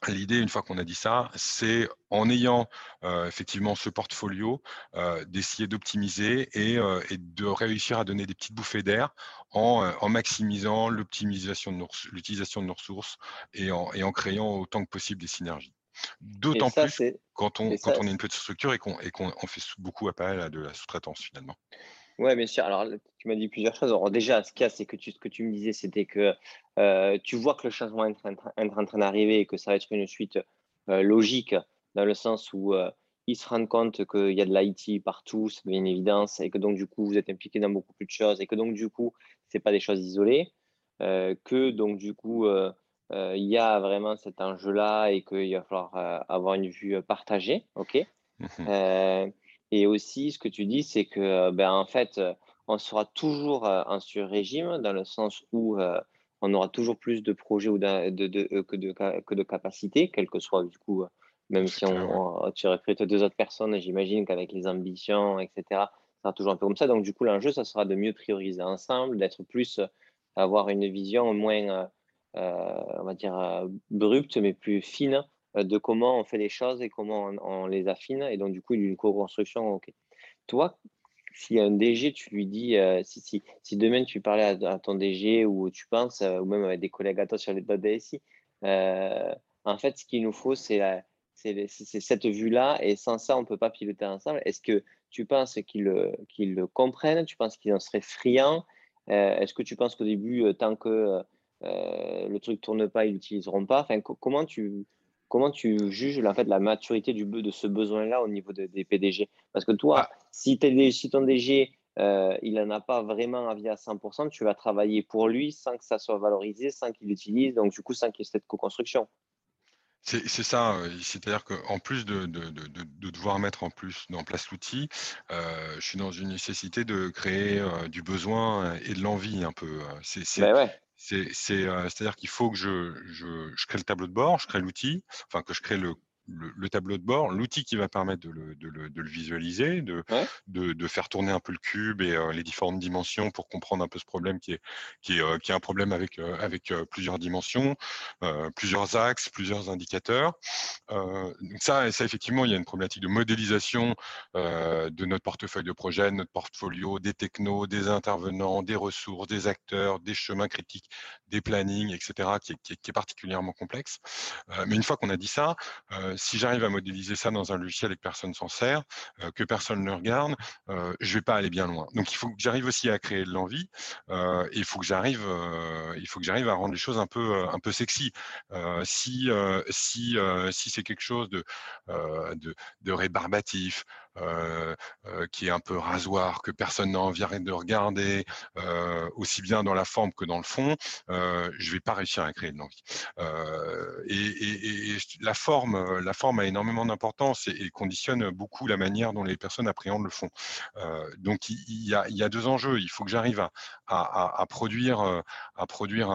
L'idée, une fois qu'on a dit ça, c'est en ayant euh, effectivement ce portfolio, euh, d'essayer d'optimiser et, de réussir à donner des petites bouffées d'air en, maximisant l'optimisation de l'utilisation de nos ressources et en, et en, créant autant que possible des synergies. D'autant plus quand on, quand on est une petite structure et qu'on fait beaucoup appel à de la sous-traitance finalement. Oui, bien sûr. Alors, tu m'as dit plusieurs choses. Alors, déjà, ce qu'il y a, c'est que tu, ce que tu me disais, c'était que euh, tu vois que le changement est en train, d'arriver et que ça va être une suite euh, logique dans le sens où euh, ils se rendent compte qu'il y a de l'IT partout, ça devient une évidence, et que donc, du coup, vous êtes impliqué dans beaucoup plus de choses, et que donc, du coup, ce n'est pas des choses isolées, que donc, du coup, il y a vraiment cet enjeu-là et qu'il va falloir avoir une vue partagée. OK? Mmh et aussi, ce que tu dis, c'est que, euh, ben, en fait, euh, on sera toujours euh, en sur-régime dans le sens où on aura toujours plus de projets ou de, de, que, de, que de capacités, quel que soit, du coup, même si on, tu recrutes deux autres personnes, j'imagine qu'avec les ambitions, etc., ça sera toujours un peu comme ça. Donc, du coup, l'enjeu, ça sera de mieux prioriser ensemble, d'être plus, avoir une vision moins, on va dire, brute, mais plus fine euh, de comment on fait les choses et comment on, les affine. Et donc, du coup, une co-construction, OK. Toi, si un DG, tu lui dis, euh, si, si, si, demain tu parlais à, ton DG ou tu penses, euh, ou même avec des collègues à toi sur les DSI, euh, en fait, ce qu'il nous faut, c'est cette vue-là. Et sans ça, on ne peut pas piloter ensemble. Est-ce que tu penses qu'ils le, comprennent Tu penses qu'ils en seraient friands Est-ce que tu penses qu'au début, tant que le truc ne tourne pas, ils ne l'utiliseront pas? Enfin, Comment tu comment tu juges en fait, la maturité du, de ce besoin-là au niveau des PDG Parce que toi, ah. si, si, ton DG, euh, il n'en a pas vraiment envie à 100%, tu vas travailler pour lui sans que ça soit valorisé, sans qu'il l'utilise, donc du coup, sans qu'il y ait cette co-construction. C'est ça, euh, c'est-à-dire qu'en plus de, de, de, devoir mettre en, plus, en place l'outil, euh, je suis dans une nécessité de créer du besoin et de l'envie un peu. C'est ben ouais. Euh, à dire qu'il faut que je, je, je, crée le tableau de bord, je crée l'outil, enfin que je crée le le, tableau de bord, l'outil qui va permettre de le, visualiser, de, de, faire tourner un peu le cube et les différentes dimensions pour comprendre un peu ce problème qui est, qui est, qui est un problème avec, avec plusieurs dimensions, plusieurs axes, plusieurs indicateurs. donc ça, ça, effectivement, il y a une problématique de modélisation de notre portefeuille de projet, de notre portfolio, des technos, des intervenants, des ressources, des acteurs, des chemins critiques, des plannings, etc., qui est, qui est particulièrement complexe. mais une fois qu'on a dit ça, si j'arrive à modéliser ça dans un logiciel et que personne s'en sert, que personne ne regarde, je je vais pas aller bien loin. Donc il faut que j'arrive aussi à créer de l'envie. il faut que j'arrive, il faut que j'arrive à rendre les choses un peu, un peu sexy. si si si c'est quelque chose de, de, rébarbatif, euh, euh, qui est un peu rasoir, que personne n'a envie de regarder, euh, aussi bien dans la forme que dans le fond, je ne vais pas réussir à créer de l'envie. Et, la forme, la forme a énormément d'importance et, conditionne beaucoup la manière dont les personnes appréhendent le fond. donc il, y a, deux enjeux. Il faut que j'arrive à, produire, à produire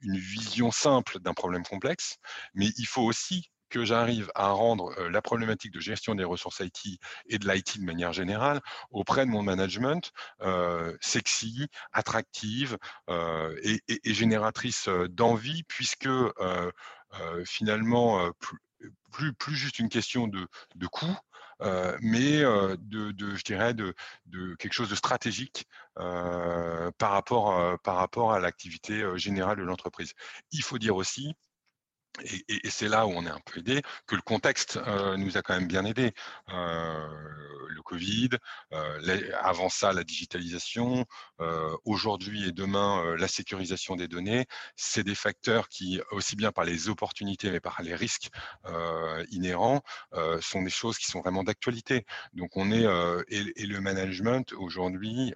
une vision simple d'un problème complexe, mais il faut aussi que j'arrive à rendre la problématique de gestion des ressources IT et de l'IT de manière générale auprès de mon management sexy, attractive et, génératrice d'envie, puisque finalement, plus, plus, juste une question de, de coût, mais de, de, je dirais, de, de, quelque chose de stratégique par, rapport, par rapport à l'activité générale de l'entreprise. Il faut dire aussi et, c'est là où on est un peu aidé, que le contexte nous a quand même bien aidé. le Covid, avant ça la digitalisation, aujourd'hui et demain la sécurisation des données, c'est des facteurs qui, aussi bien par les opportunités mais par les risques inhérents, sont des choses qui sont vraiment d'actualité. Donc on est, et, le management aujourd'hui,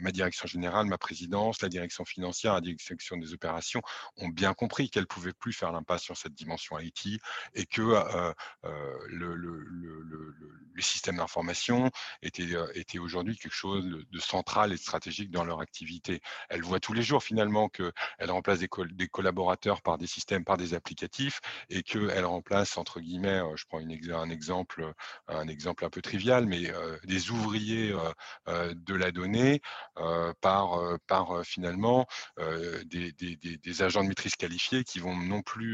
ma direction générale, ma présidence, la direction financière, la direction des opérations ont bien compris qu'elles pouvaient plus faire l'impact sur cette dimension IT et que le, le, les systèmes d'information étaient, étaient aujourd'hui quelque chose de, central et stratégique dans leur activité. Elle voit tous les jours finalement qu'elle remplace des, des, collaborateurs par des systèmes, par des applicatifs et qu'elle remplace, entre guillemets, je prends un, exemple, un exemple un peu trivial, mais des ouvriers de la donnée par, par finalement des, agents de maîtrise qualifiés qui vont non plus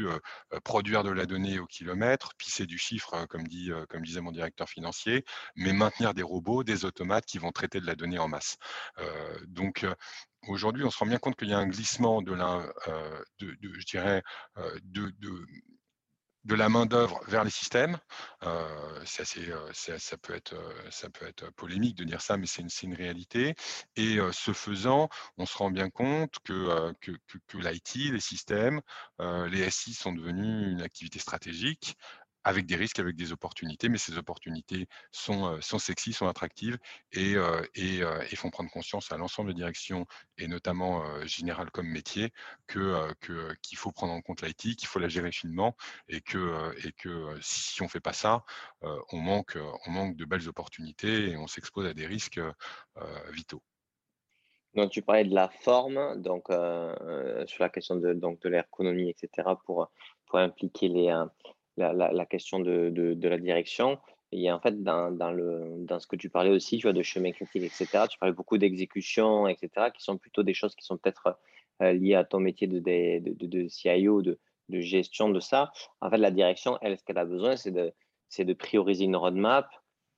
produire de la donnée au kilomètre, pisser du chiffre, comme, dit, comme disait mon directeur financier, mais maintenir des robots, des automates qui vont traiter de la donnée en masse. donc, aujourd'hui, on se rend bien compte qu'il y a un glissement de la, de, je dirais, de, de la main-d'œuvre vers les systèmes. Euh, ça, peut être, ça peut être polémique de dire ça, mais c'est une, une, réalité. Et ce faisant, on se rend bien compte que, que, que l'IT, les systèmes, les SI sont devenus une activité stratégique avec des risques, avec des opportunités, mais ces opportunités sont, sont sexy, sont attractives et, et, et font prendre conscience à l'ensemble des directions, et notamment générales comme métier, que, que, qu'il faut prendre en compte l'IT, qu'il faut la gérer finement et que, et que si on ne fait pas ça, on, manque, on manque de belles opportunités et on s'expose à des risques vitaux. Donc, tu parlais de la forme, donc sur la question de, donc, de l'ergonomie, etc., pour, pour impliquer les, la, question de, de, la direction. Et en fait, dans, dans, le, dans ce que tu parlais aussi, tu vois, de chemin critique, etc., tu parlais beaucoup d'exécution, etc., qui sont plutôt des choses qui sont peut-être euh, liées à ton métier de, de, de, CIO, de, gestion de ça. En fait, la direction, elle, ce qu'elle a besoin, c'est de, de prioriser une roadmap,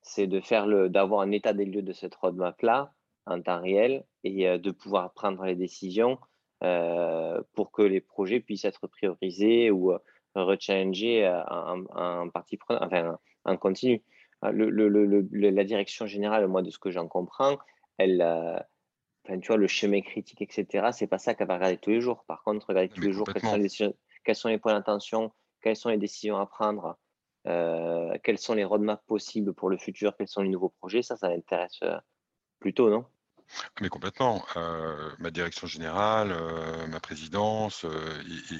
c'est de faire le, d'avoir un état des lieux de cette roadmap-là en temps réel et euh, de pouvoir prendre les décisions euh, pour que les projets puissent être priorisés ou rechallenger un, un partie enfin un continu. Euh, le, le, le, la direction générale, moi, de ce que j'en comprends, elle, euh, enfin, tu vois, le chemin critique, etc., c'est pas ça qu'elle va regarder tous les jours. Par contre, regarder tous les jours quels sont les, quels sont les points d'attention, quelles sont les décisions à prendre, euh, quels sont les roadmaps possibles pour le futur, quels sont les nouveaux projets, ça, ça m'intéresse plutôt, non? Mais complètement. ma direction générale, ma présidence et,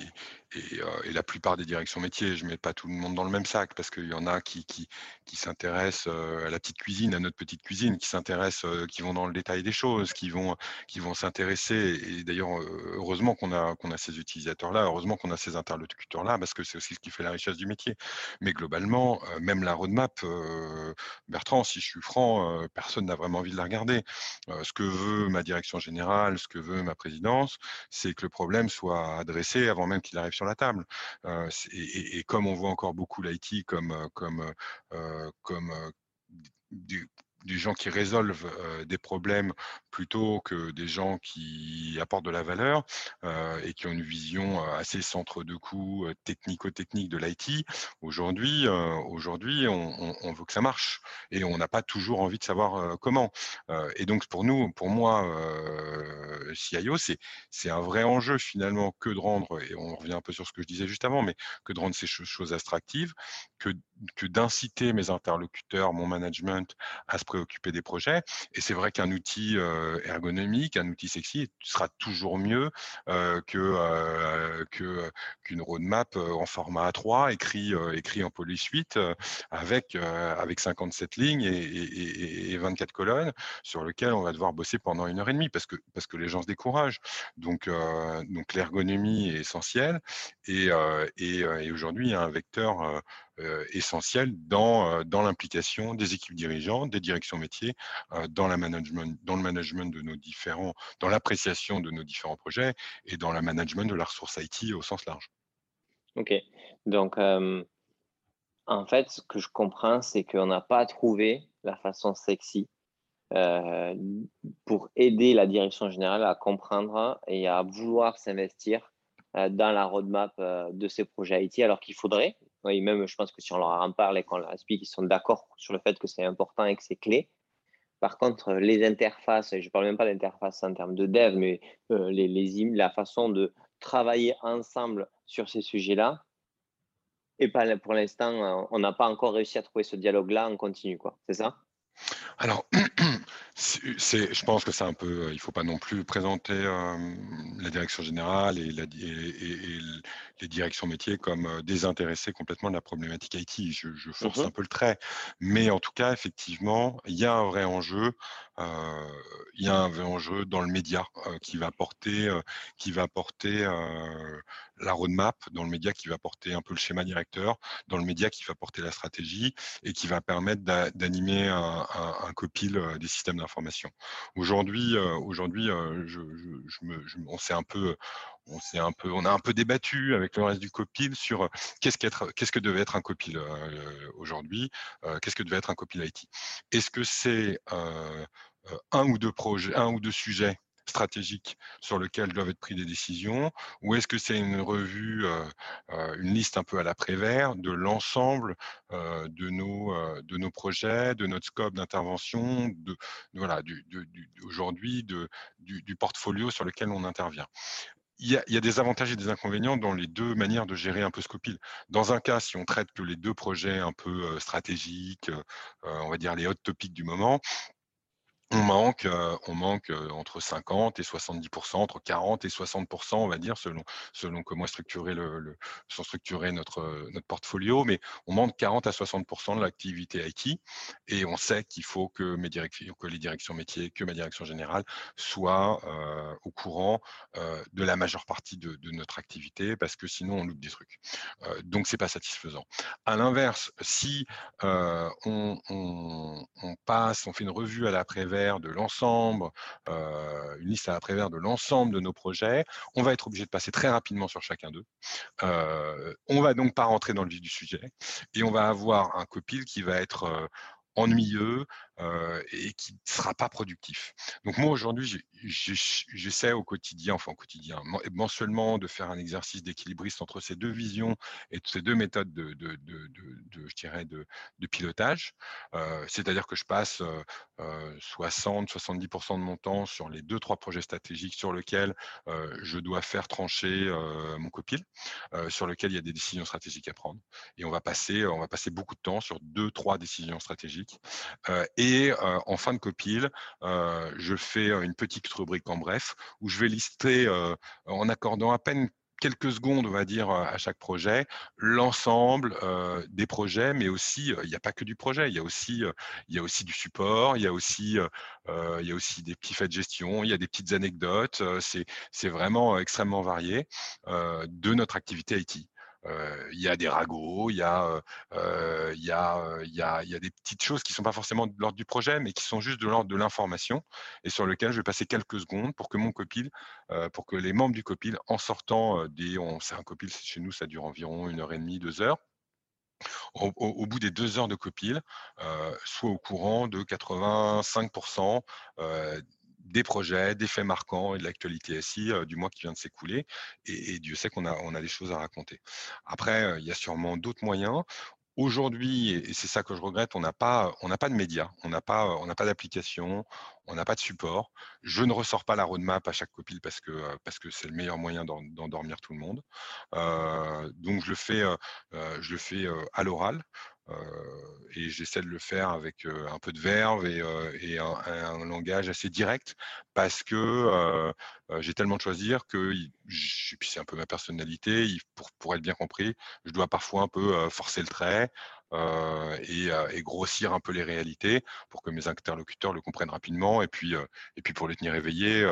la plupart des directions métiers, je ne mets pas tout le monde dans le même sac parce qu'il y en a qui, s'intéressent à la petite cuisine, à notre petite cuisine, qui s'intéressent, qui vont dans le détail des choses, qui vont, s'intéresser. Et d'ailleurs, heureusement qu'on a, qu'on a ces utilisateurs-là, heureusement qu'on a ces interlocuteurs-là, parce que c'est aussi ce qui fait la richesse du métier. Mais globalement, même la roadmap, Bertrand, si je suis franc, personne n'a vraiment envie de la regarder. ce que veut ma direction générale, ce que veut ma présidence, c'est que le problème soit adressé avant même qu'il arrive sur la table. et, comme on voit encore beaucoup l'IT comme, comme, comme des gens qui résolvent des problèmes plutôt que des gens qui apportent de la valeur et qui ont une vision assez centre de coût technico-technique de l'IT. Aujourd'hui, aujourd'hui, on, veut que ça marche et on n'a pas toujours envie de savoir comment. et donc pour nous, pour moi, CIO, c'est un vrai enjeu finalement que de rendre et on revient un peu sur ce que je disais juste avant, mais que de rendre ces choses attractives, que que d'inciter mes interlocuteurs, mon management à se préoccuper des projets. Et c'est vrai qu'un outil ergonomique, un outil sexy sera toujours mieux que qu'une roadmap en format A3 écrit écrit en 8 avec avec 57 lignes et, 24 colonnes sur lequel on va devoir bosser pendant une heure et demie parce que parce que les gens se découragent. Donc donc l'ergonomie est essentielle et et, aujourd'hui il y a un vecteur essentiel dans, dans l'implication des équipes dirigeantes, des directions métiers, dans, la management, dans le management de nos différents, dans l'appréciation de nos différents projets et dans le management de la ressource IT au sens large. Ok, donc en fait, ce que je comprends, c'est qu'on n'a pas trouvé la façon sexy pour aider la direction générale à comprendre et à vouloir s'investir dans la roadmap de ces projets IT, alors qu'il faudrait, même, je pense que si on leur en parle et qu'on leur explique, ils sont d'accord sur le fait que c'est important et que c'est clé. Par contre, les interfaces, et je ne parle même pas d'interface en termes de dev, mais euh, la façon de travailler ensemble sur ces sujets-là, et pas pour l'instant, on n'a pas encore réussi à trouver ce dialogue-là en continu. C'est ça? Alors, je pense que c'est un peu, il ne faut pas non plus présenter la direction générale et, les directions métiers comme désintéressées complètement de la problématique IT. Je, je force mmh un peu le trait, mais en tout cas, effectivement, il y a un vrai enjeu. il y a un vrai enjeu dans le média qui va porter, qui va porter la roadmap, dans le média qui va porter un peu le schéma directeur, dans le média qui va porter la stratégie et qui va permettre d'animer un, un, copil des systèmes d'information. Aujourd'hui, euh, aujourd'hui, euh, je, on s'est un peu, on s'est un peu, on a un peu débattu avec le reste du copil sur euh, qu'est-ce qu'est-ce que devait être un copil aujourd'hui, qu'est-ce que devait être un copil IT. Est-ce que c'est un ou deux projets, un ou deux sujets stratégiques sur lesquels doivent être prises des décisions ou est-ce que c'est une revue, une liste un peu à l'après-vert de l'ensemble de, nos, de nos projets, de notre scope d'intervention, de, voilà, du, aujourd'hui du, du, portfolio sur lequel on intervient? Il y, a, des avantages et des inconvénients dans les deux manières de gérer un peu ce copil. Dans un cas, si on traite que les deux projets un peu stratégiques, on va dire les hot topics du moment, on manque, on manque entre 50 et 70%, entre 40 et 60%, on va dire, selon, selon comment structurer le, sont structurés notre, notre portfolio, mais on manque 40 à 60% de l'activité IT et on sait qu'il faut que, mes directions, que les directions métiers, que ma direction générale soient au courant de la majeure partie de, notre activité parce que sinon on loupe des trucs. donc c'est pas satisfaisant. À l'inverse, si on, passe, on fait une revue à de l'ensemble, une liste à travers de l'ensemble de nos projets. On va être obligé de passer très rapidement sur chacun d'eux. On va donc pas rentrer dans le vif du sujet et on va avoir un copil qui va être euh, et qui ne sera pas productif. Donc moi aujourd'hui, j'essaie au quotidien, enfin au quotidien, mensuellement de faire un exercice d'équilibriste entre ces deux visions et ces deux méthodes de, je dirais, de, pilotage. C'est-à-dire que je passe 60-70% de mon temps sur les deux, trois projets stratégiques sur lesquels je dois faire trancher mon copil, sur lesquels il y a des décisions stratégiques à prendre. Et on va passer, on va passer beaucoup de temps sur deux, trois décisions stratégiques. et et en fin de copile, je fais une petite rubrique en bref où je vais lister en accordant à peine quelques secondes, on va dire, à chaque projet, l'ensemble des projets, mais aussi, il n'y a pas que du projet, il y a aussi, il y a aussi du support, il y a aussi, il y a aussi des petits faits de gestion, il y a des petites anecdotes, c'est vraiment extrêmement varié de notre activité IT il y a des ragots, il y, a, y a, il, y il y a des petites choses qui ne sont pas forcément de l'ordre du projet, mais qui sont juste de l'ordre de l'information et sur lesquelles je vais passer quelques secondes pour que mon copil, pour que les membres du copil, en sortant des. C'est un copil, chez nous, ça dure environ une heure et demie, deux heures. Au, bout des deux heures de copil, euh, soit au courant de 85% des projets, des faits marquants et de l'actualité SI du mois qui vient de s'écouler. Et, Dieu sait qu'on a, des choses à raconter. Après, il y a sûrement d'autres moyens. Aujourd'hui, et c'est ça que je regrette, on n'a pas, de médias, on n'a pas, on n'a pas d'application, on n'a pas de support. Je ne ressors pas la roadmap à chaque copil parce que c'est le meilleur moyen d'endormir tout le monde. donc je le fais à l'oral. Et j'essaie de le faire avec un peu de verve et, un, langage assez direct parce que j'ai tellement de choisir que c'est un peu ma personnalité, pour, pour être bien compris, je dois parfois un peu forcer le trait, euh, euh, et, grossir un peu les réalités pour que mes interlocuteurs le comprennent rapidement. Et puis, euh, et puis pour les tenir éveillés,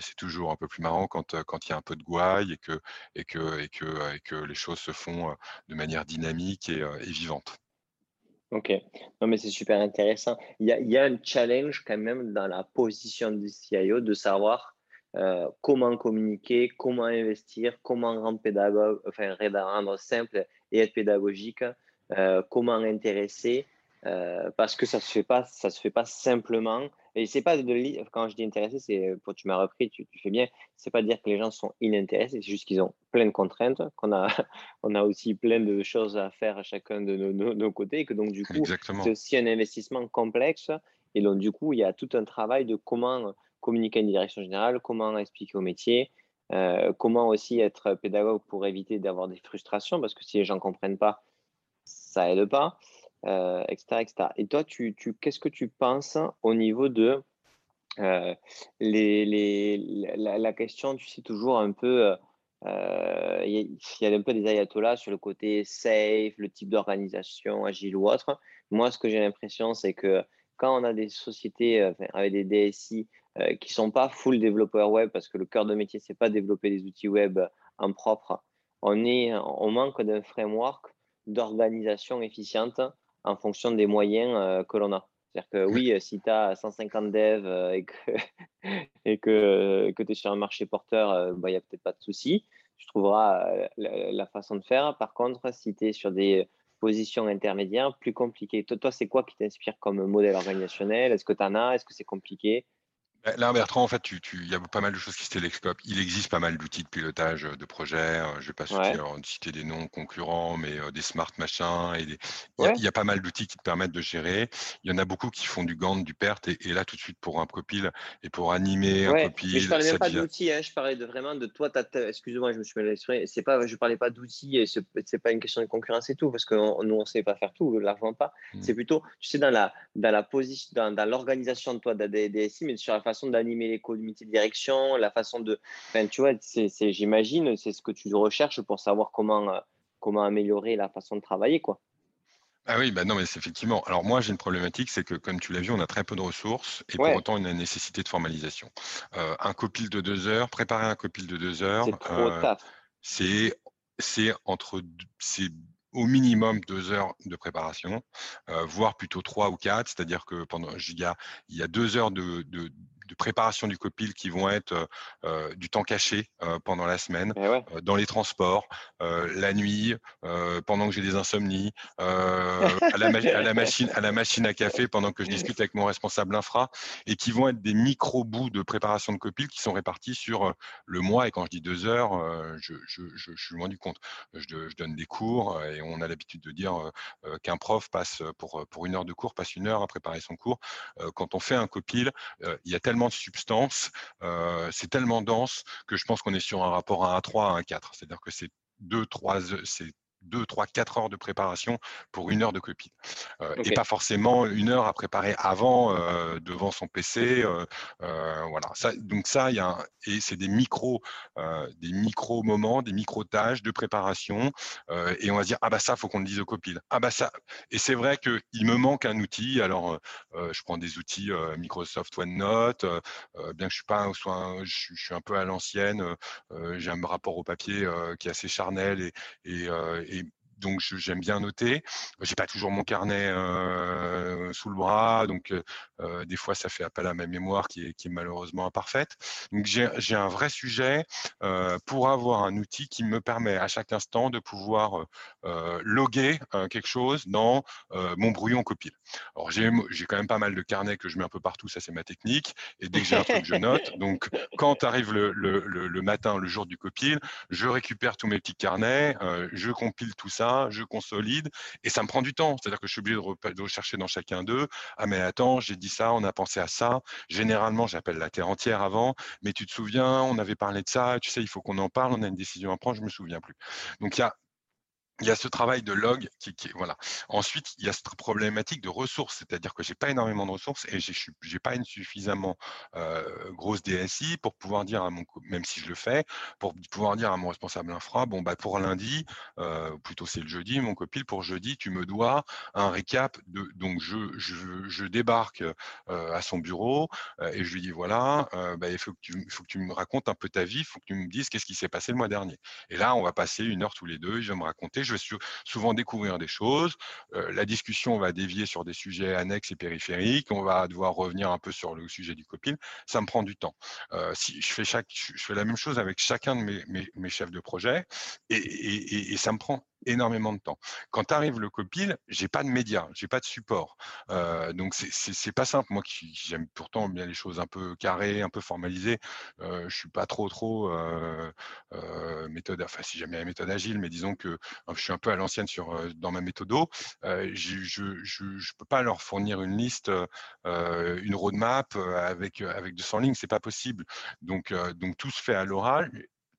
c'est toujours un peu plus marrant quand, quand il y a un peu de gouaille et que, et que, et que, et que les choses se font de manière dynamique et, vivante. Ok, non mais c'est super intéressant. Il y, a, y, a, un challenge quand même dans la position du CIO de savoir comment communiquer, comment investir, comment rendre, pédagogue, enfin, rendre simple et être pédagogique euh, comment intéresser, euh, parce que ça se fait pas, ça se fait pas simplement. Et c'est pas de quand je dis intéresser, c'est pour tu m'as repris, tu, fais bien. C'est pas dire que les gens sont inintéressés, c'est juste qu'ils ont plein de contraintes, qu'on a, on a aussi plein de choses à faire à chacun de nos, nos, côtés, et que donc du coup c'est aussi un investissement complexe. Et donc du coup il y a tout un travail de comment communiquer à une direction générale, comment expliquer au métier, euh, comment aussi être pédagogue pour éviter d'avoir des frustrations, parce que si les gens comprennent pas, ça aide pas, euh, etc., Et toi, tu, tu qu'est-ce que tu penses au niveau de euh, les, les, la, question, tu sais, toujours un peu, euh, il y, a un peu des ayatollahs sur le côté safe, le type d'organisation, agile ou autre. Moi, ce que j'ai l'impression, c'est que quand on a des sociétés avec des DSI qui sont pas full développeurs web, parce que le cœur de métier, c'est pas développer des outils web en propre, on, est, on manque d'un framework d'organisation efficiente en fonction des moyens euh, que l'on a. C'est-à-dire que oui, euh, si tu as 150 devs euh, et que, et que, que tu es sur un marché porteur, il bah, n'y a peut-être pas de souci. Tu trouveras la, façon de faire. Par contre, si tu es sur des positions intermédiaires, plus compliqué. Toi, toi c'est quoi qui t'inspire comme modèle organisationnel? Est-ce que tu en as? Est-ce que c'est compliqué? Là, Bertrand, en fait, il y a pas mal de choses qui se télescopent. Il existe pas mal d'outils de pilotage euh, de projets. Euh, je ne vais pas citer, des noms concurrents, mais euh, des smart machins. Et il, y a, pas mal d'outils qui te permettent de gérer. Il y en a beaucoup qui font du Gantt, du PERT. Et, là, tout de suite, pour un copil et pour animer un copil. Mais je ne parlais même pas d'outils. Hein, je parlais de, vraiment de toi. Excuse-moi, je me suis mal exprimé. Pas, je ne parlais pas d'outils. Ce n'est pas une question de concurrence et tout, parce que nous, on ne sait pas faire tout, l'argent pas. Mmh. C'est plutôt, tu sais, dans la, dans la position, dans, dans l'organisation de toi, des DSI, mais sur la façon d'animer les comités de direction, la façon de. Enfin, tu vois, c'est, j'imagine, c'est ce que tu recherches pour savoir comment, euh, comment améliorer la façon de travailler, quoi. Ah oui, bah non, mais c'est effectivement. Alors moi, j'ai une problématique, c'est que comme tu l'as vu, on a très peu de ressources et pour autant une nécessité de formalisation. Euh, un copil de deux heures, préparer un copil de deux heures, c'est, euh, c'est entre, c'est au minimum deux heures de préparation, voire plutôt trois ou quatre, c'est-à-dire que pendant il y a, il y a deux heures de, de, de préparation du copil qui vont être euh, euh, du temps caché euh, pendant la semaine, eh dans les transports, la nuit, pendant que j'ai des insomnies, à la, à, la, machine, à la machine à café pendant que je discute avec mon responsable infra, et qui vont être des micro-bouts de préparation de copil qui sont répartis sur le mois. Et quand je dis deux heures, je, je, je, je, suis loin du compte. Je, donne des cours et on a l'habitude de dire qu'un prof passe pour, pour une heure de cours, passe une heure à préparer son cours. quand on fait un copil, il y a tellement de substance, euh, c'est tellement dense que je pense qu'on est sur un rapport à 1 3 à 1 4. C'est-à-dire que c'est 2, 3, c'est 2, 3, 4 heures de préparation pour une heure de copie. Et pas forcément une heure à préparer avant devant son PC. voilà. Ça, donc ça, il y a et c'est des micros, des micro moments, des micro tâches de préparation. et on va se dire ah bah ça, faut qu'on le dise au copil. Ah bah ça. Et c'est vrai qu'il me manque un outil. Alors je prends des outils Microsoft OneNote, bien que je suis pas, soit, je, suis un peu à l'ancienne. j'ai un rapport au papier qui est assez charnel et, et, et donc j'aime bien noter. J'ai pas toujours mon carnet euh, sous le bras, donc euh, des fois ça fait appel à ma mémoire qui est, qui est malheureusement imparfaite. Donc j'ai un vrai sujet pour avoir un outil qui me permet à chaque instant de pouvoir loguer quelque chose dans mon brouillon copil. Alors j'ai quand même pas mal de carnets que je mets un peu partout, ça c'est ma technique. Et dès que j'ai un truc, je note. Donc quand arrive le, le, le, matin, le jour du copil, je récupère tous mes petits carnets, je compile tout ça je consolide, et ça me prend du temps. C'est-à-dire que je suis obligé de, rechercher dans chacun d'eux. Ah mais attends, j'ai dit ça, on a pensé à ça. Généralement, j'appelle la terre entière avant, mais tu te souviens, on avait parlé de ça, tu sais, il faut qu'on en parle, on a une décision à prendre, je me souviens plus. Donc il y a il y a ce travail de log qui, qui, voilà. Ensuite, il y a cette problématique de ressources, c'est-à-dire que j'ai pas énormément de ressources et j'ai pas une suffisamment grosse DSI pour pouvoir dire à mon même si je le fais, pour pouvoir dire à mon responsable infra, bon bah pour lundi, plutôt c'est le jeudi, mon copil pour jeudi, tu me dois un récap de donc je je, je débarque à son bureau et je lui dis voilà, bah, il faut que tu il faut que tu me racontes un peu ta vie, il faut que tu me dises qu'est-ce qui s'est passé le mois dernier. Et là, on va passer une heure tous les deux, je vais me raconter je vais souvent découvrir des choses. Euh, la discussion va dévier sur des sujets annexes et périphériques. On va devoir revenir un peu sur le sujet du copil. Ça me prend du temps. Euh, si je fais, la même chose avec chacun de mes, chefs de projet et, et, et ça me prend énormément de temps. Quand arrive le copil, j'ai pas de médias, j'ai pas de support. Euh, donc c'est pas simple. Moi qui j'aime pourtant bien les choses un peu carrées, un peu formalisées, euh, je suis pas trop trop euh, euh méthode. Enfin si bien la méthode agile, mais disons que euh, je suis un peu à l'ancienne sur euh, dans ma méthodo. je, je, je, je, peux pas leur fournir une liste, une roadmap avec avec 200 lignes, c'est pas possible. Donc donc tout se fait à l'oral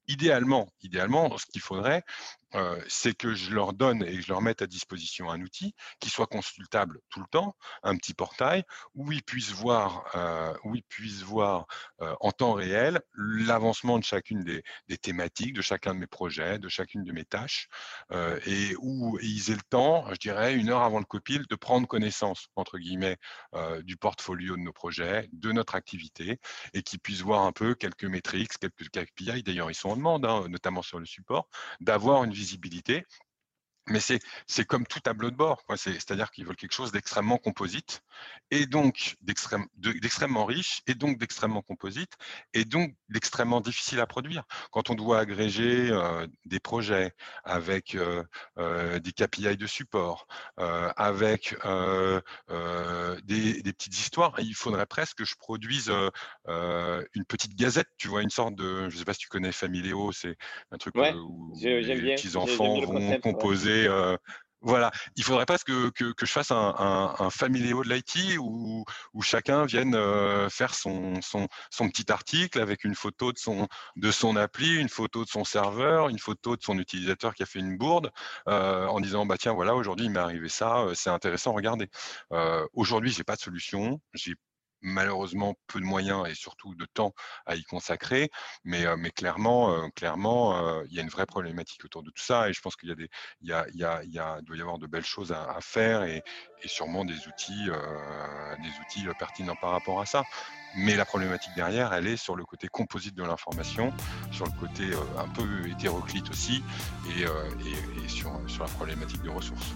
idéalement, idéalement, ce qu'il faudrait, c'est que je leur donne et je leur mette à disposition un outil qui soit consultable tout le temps, un petit portail où ils puissent voir, où ils puissent voir en temps réel l'avancement de chacune des, des, thématiques, de chacun de mes projets, de chacune de mes tâches, et où ils aient le temps, je dirais, une heure avant le copil, de prendre connaissance entre guillemets du portfolio de nos projets, de notre activité, et qu'ils puissent voir un peu quelques métriques, quelques KPI. D'ailleurs, ils sont en demande, hein, notamment sur le support, d'avoir une visibilité mais c'est comme tout tableau de bord. C'est-à-dire qu'ils veulent quelque chose d'extrêmement composite, et donc d'extrêmement riche, et donc d'extrêmement composite, et donc d'extrêmement difficile à produire. Quand on doit agréger euh, des projets avec euh, euh, des KPI de support, avec des, des, petites histoires, il faudrait presque que je produise une petite gazette, tu vois, une sorte de, je ne sais pas si tu connais Familéo, c'est un truc où les petits enfants vont composer euh, voilà, il faudrait pas que, je fasse un, un, de l'IT où, où, chacun vienne euh, faire son, petit article avec une photo de son, de son appli, une photo de son serveur, une photo de son utilisateur qui a fait une bourde, euh, en disant bah tiens voilà aujourd'hui il m'est arrivé ça, c'est intéressant, regardez. aujourd'hui j'ai pas de solution, j'ai malheureusement peu de moyens et surtout de temps à y consacrer, mais, mais clairement, clairement, il y a une vraie problématique autour de tout ça et je pense qu'il y a y y doit y avoir de belles choses à, faire et, sûrement des outils, des outils pertinents par rapport à ça. Mais la problématique derrière, elle est sur le côté composite de l'information, sur le côté un peu hétéroclite aussi et sur, sur la problématique de ressources.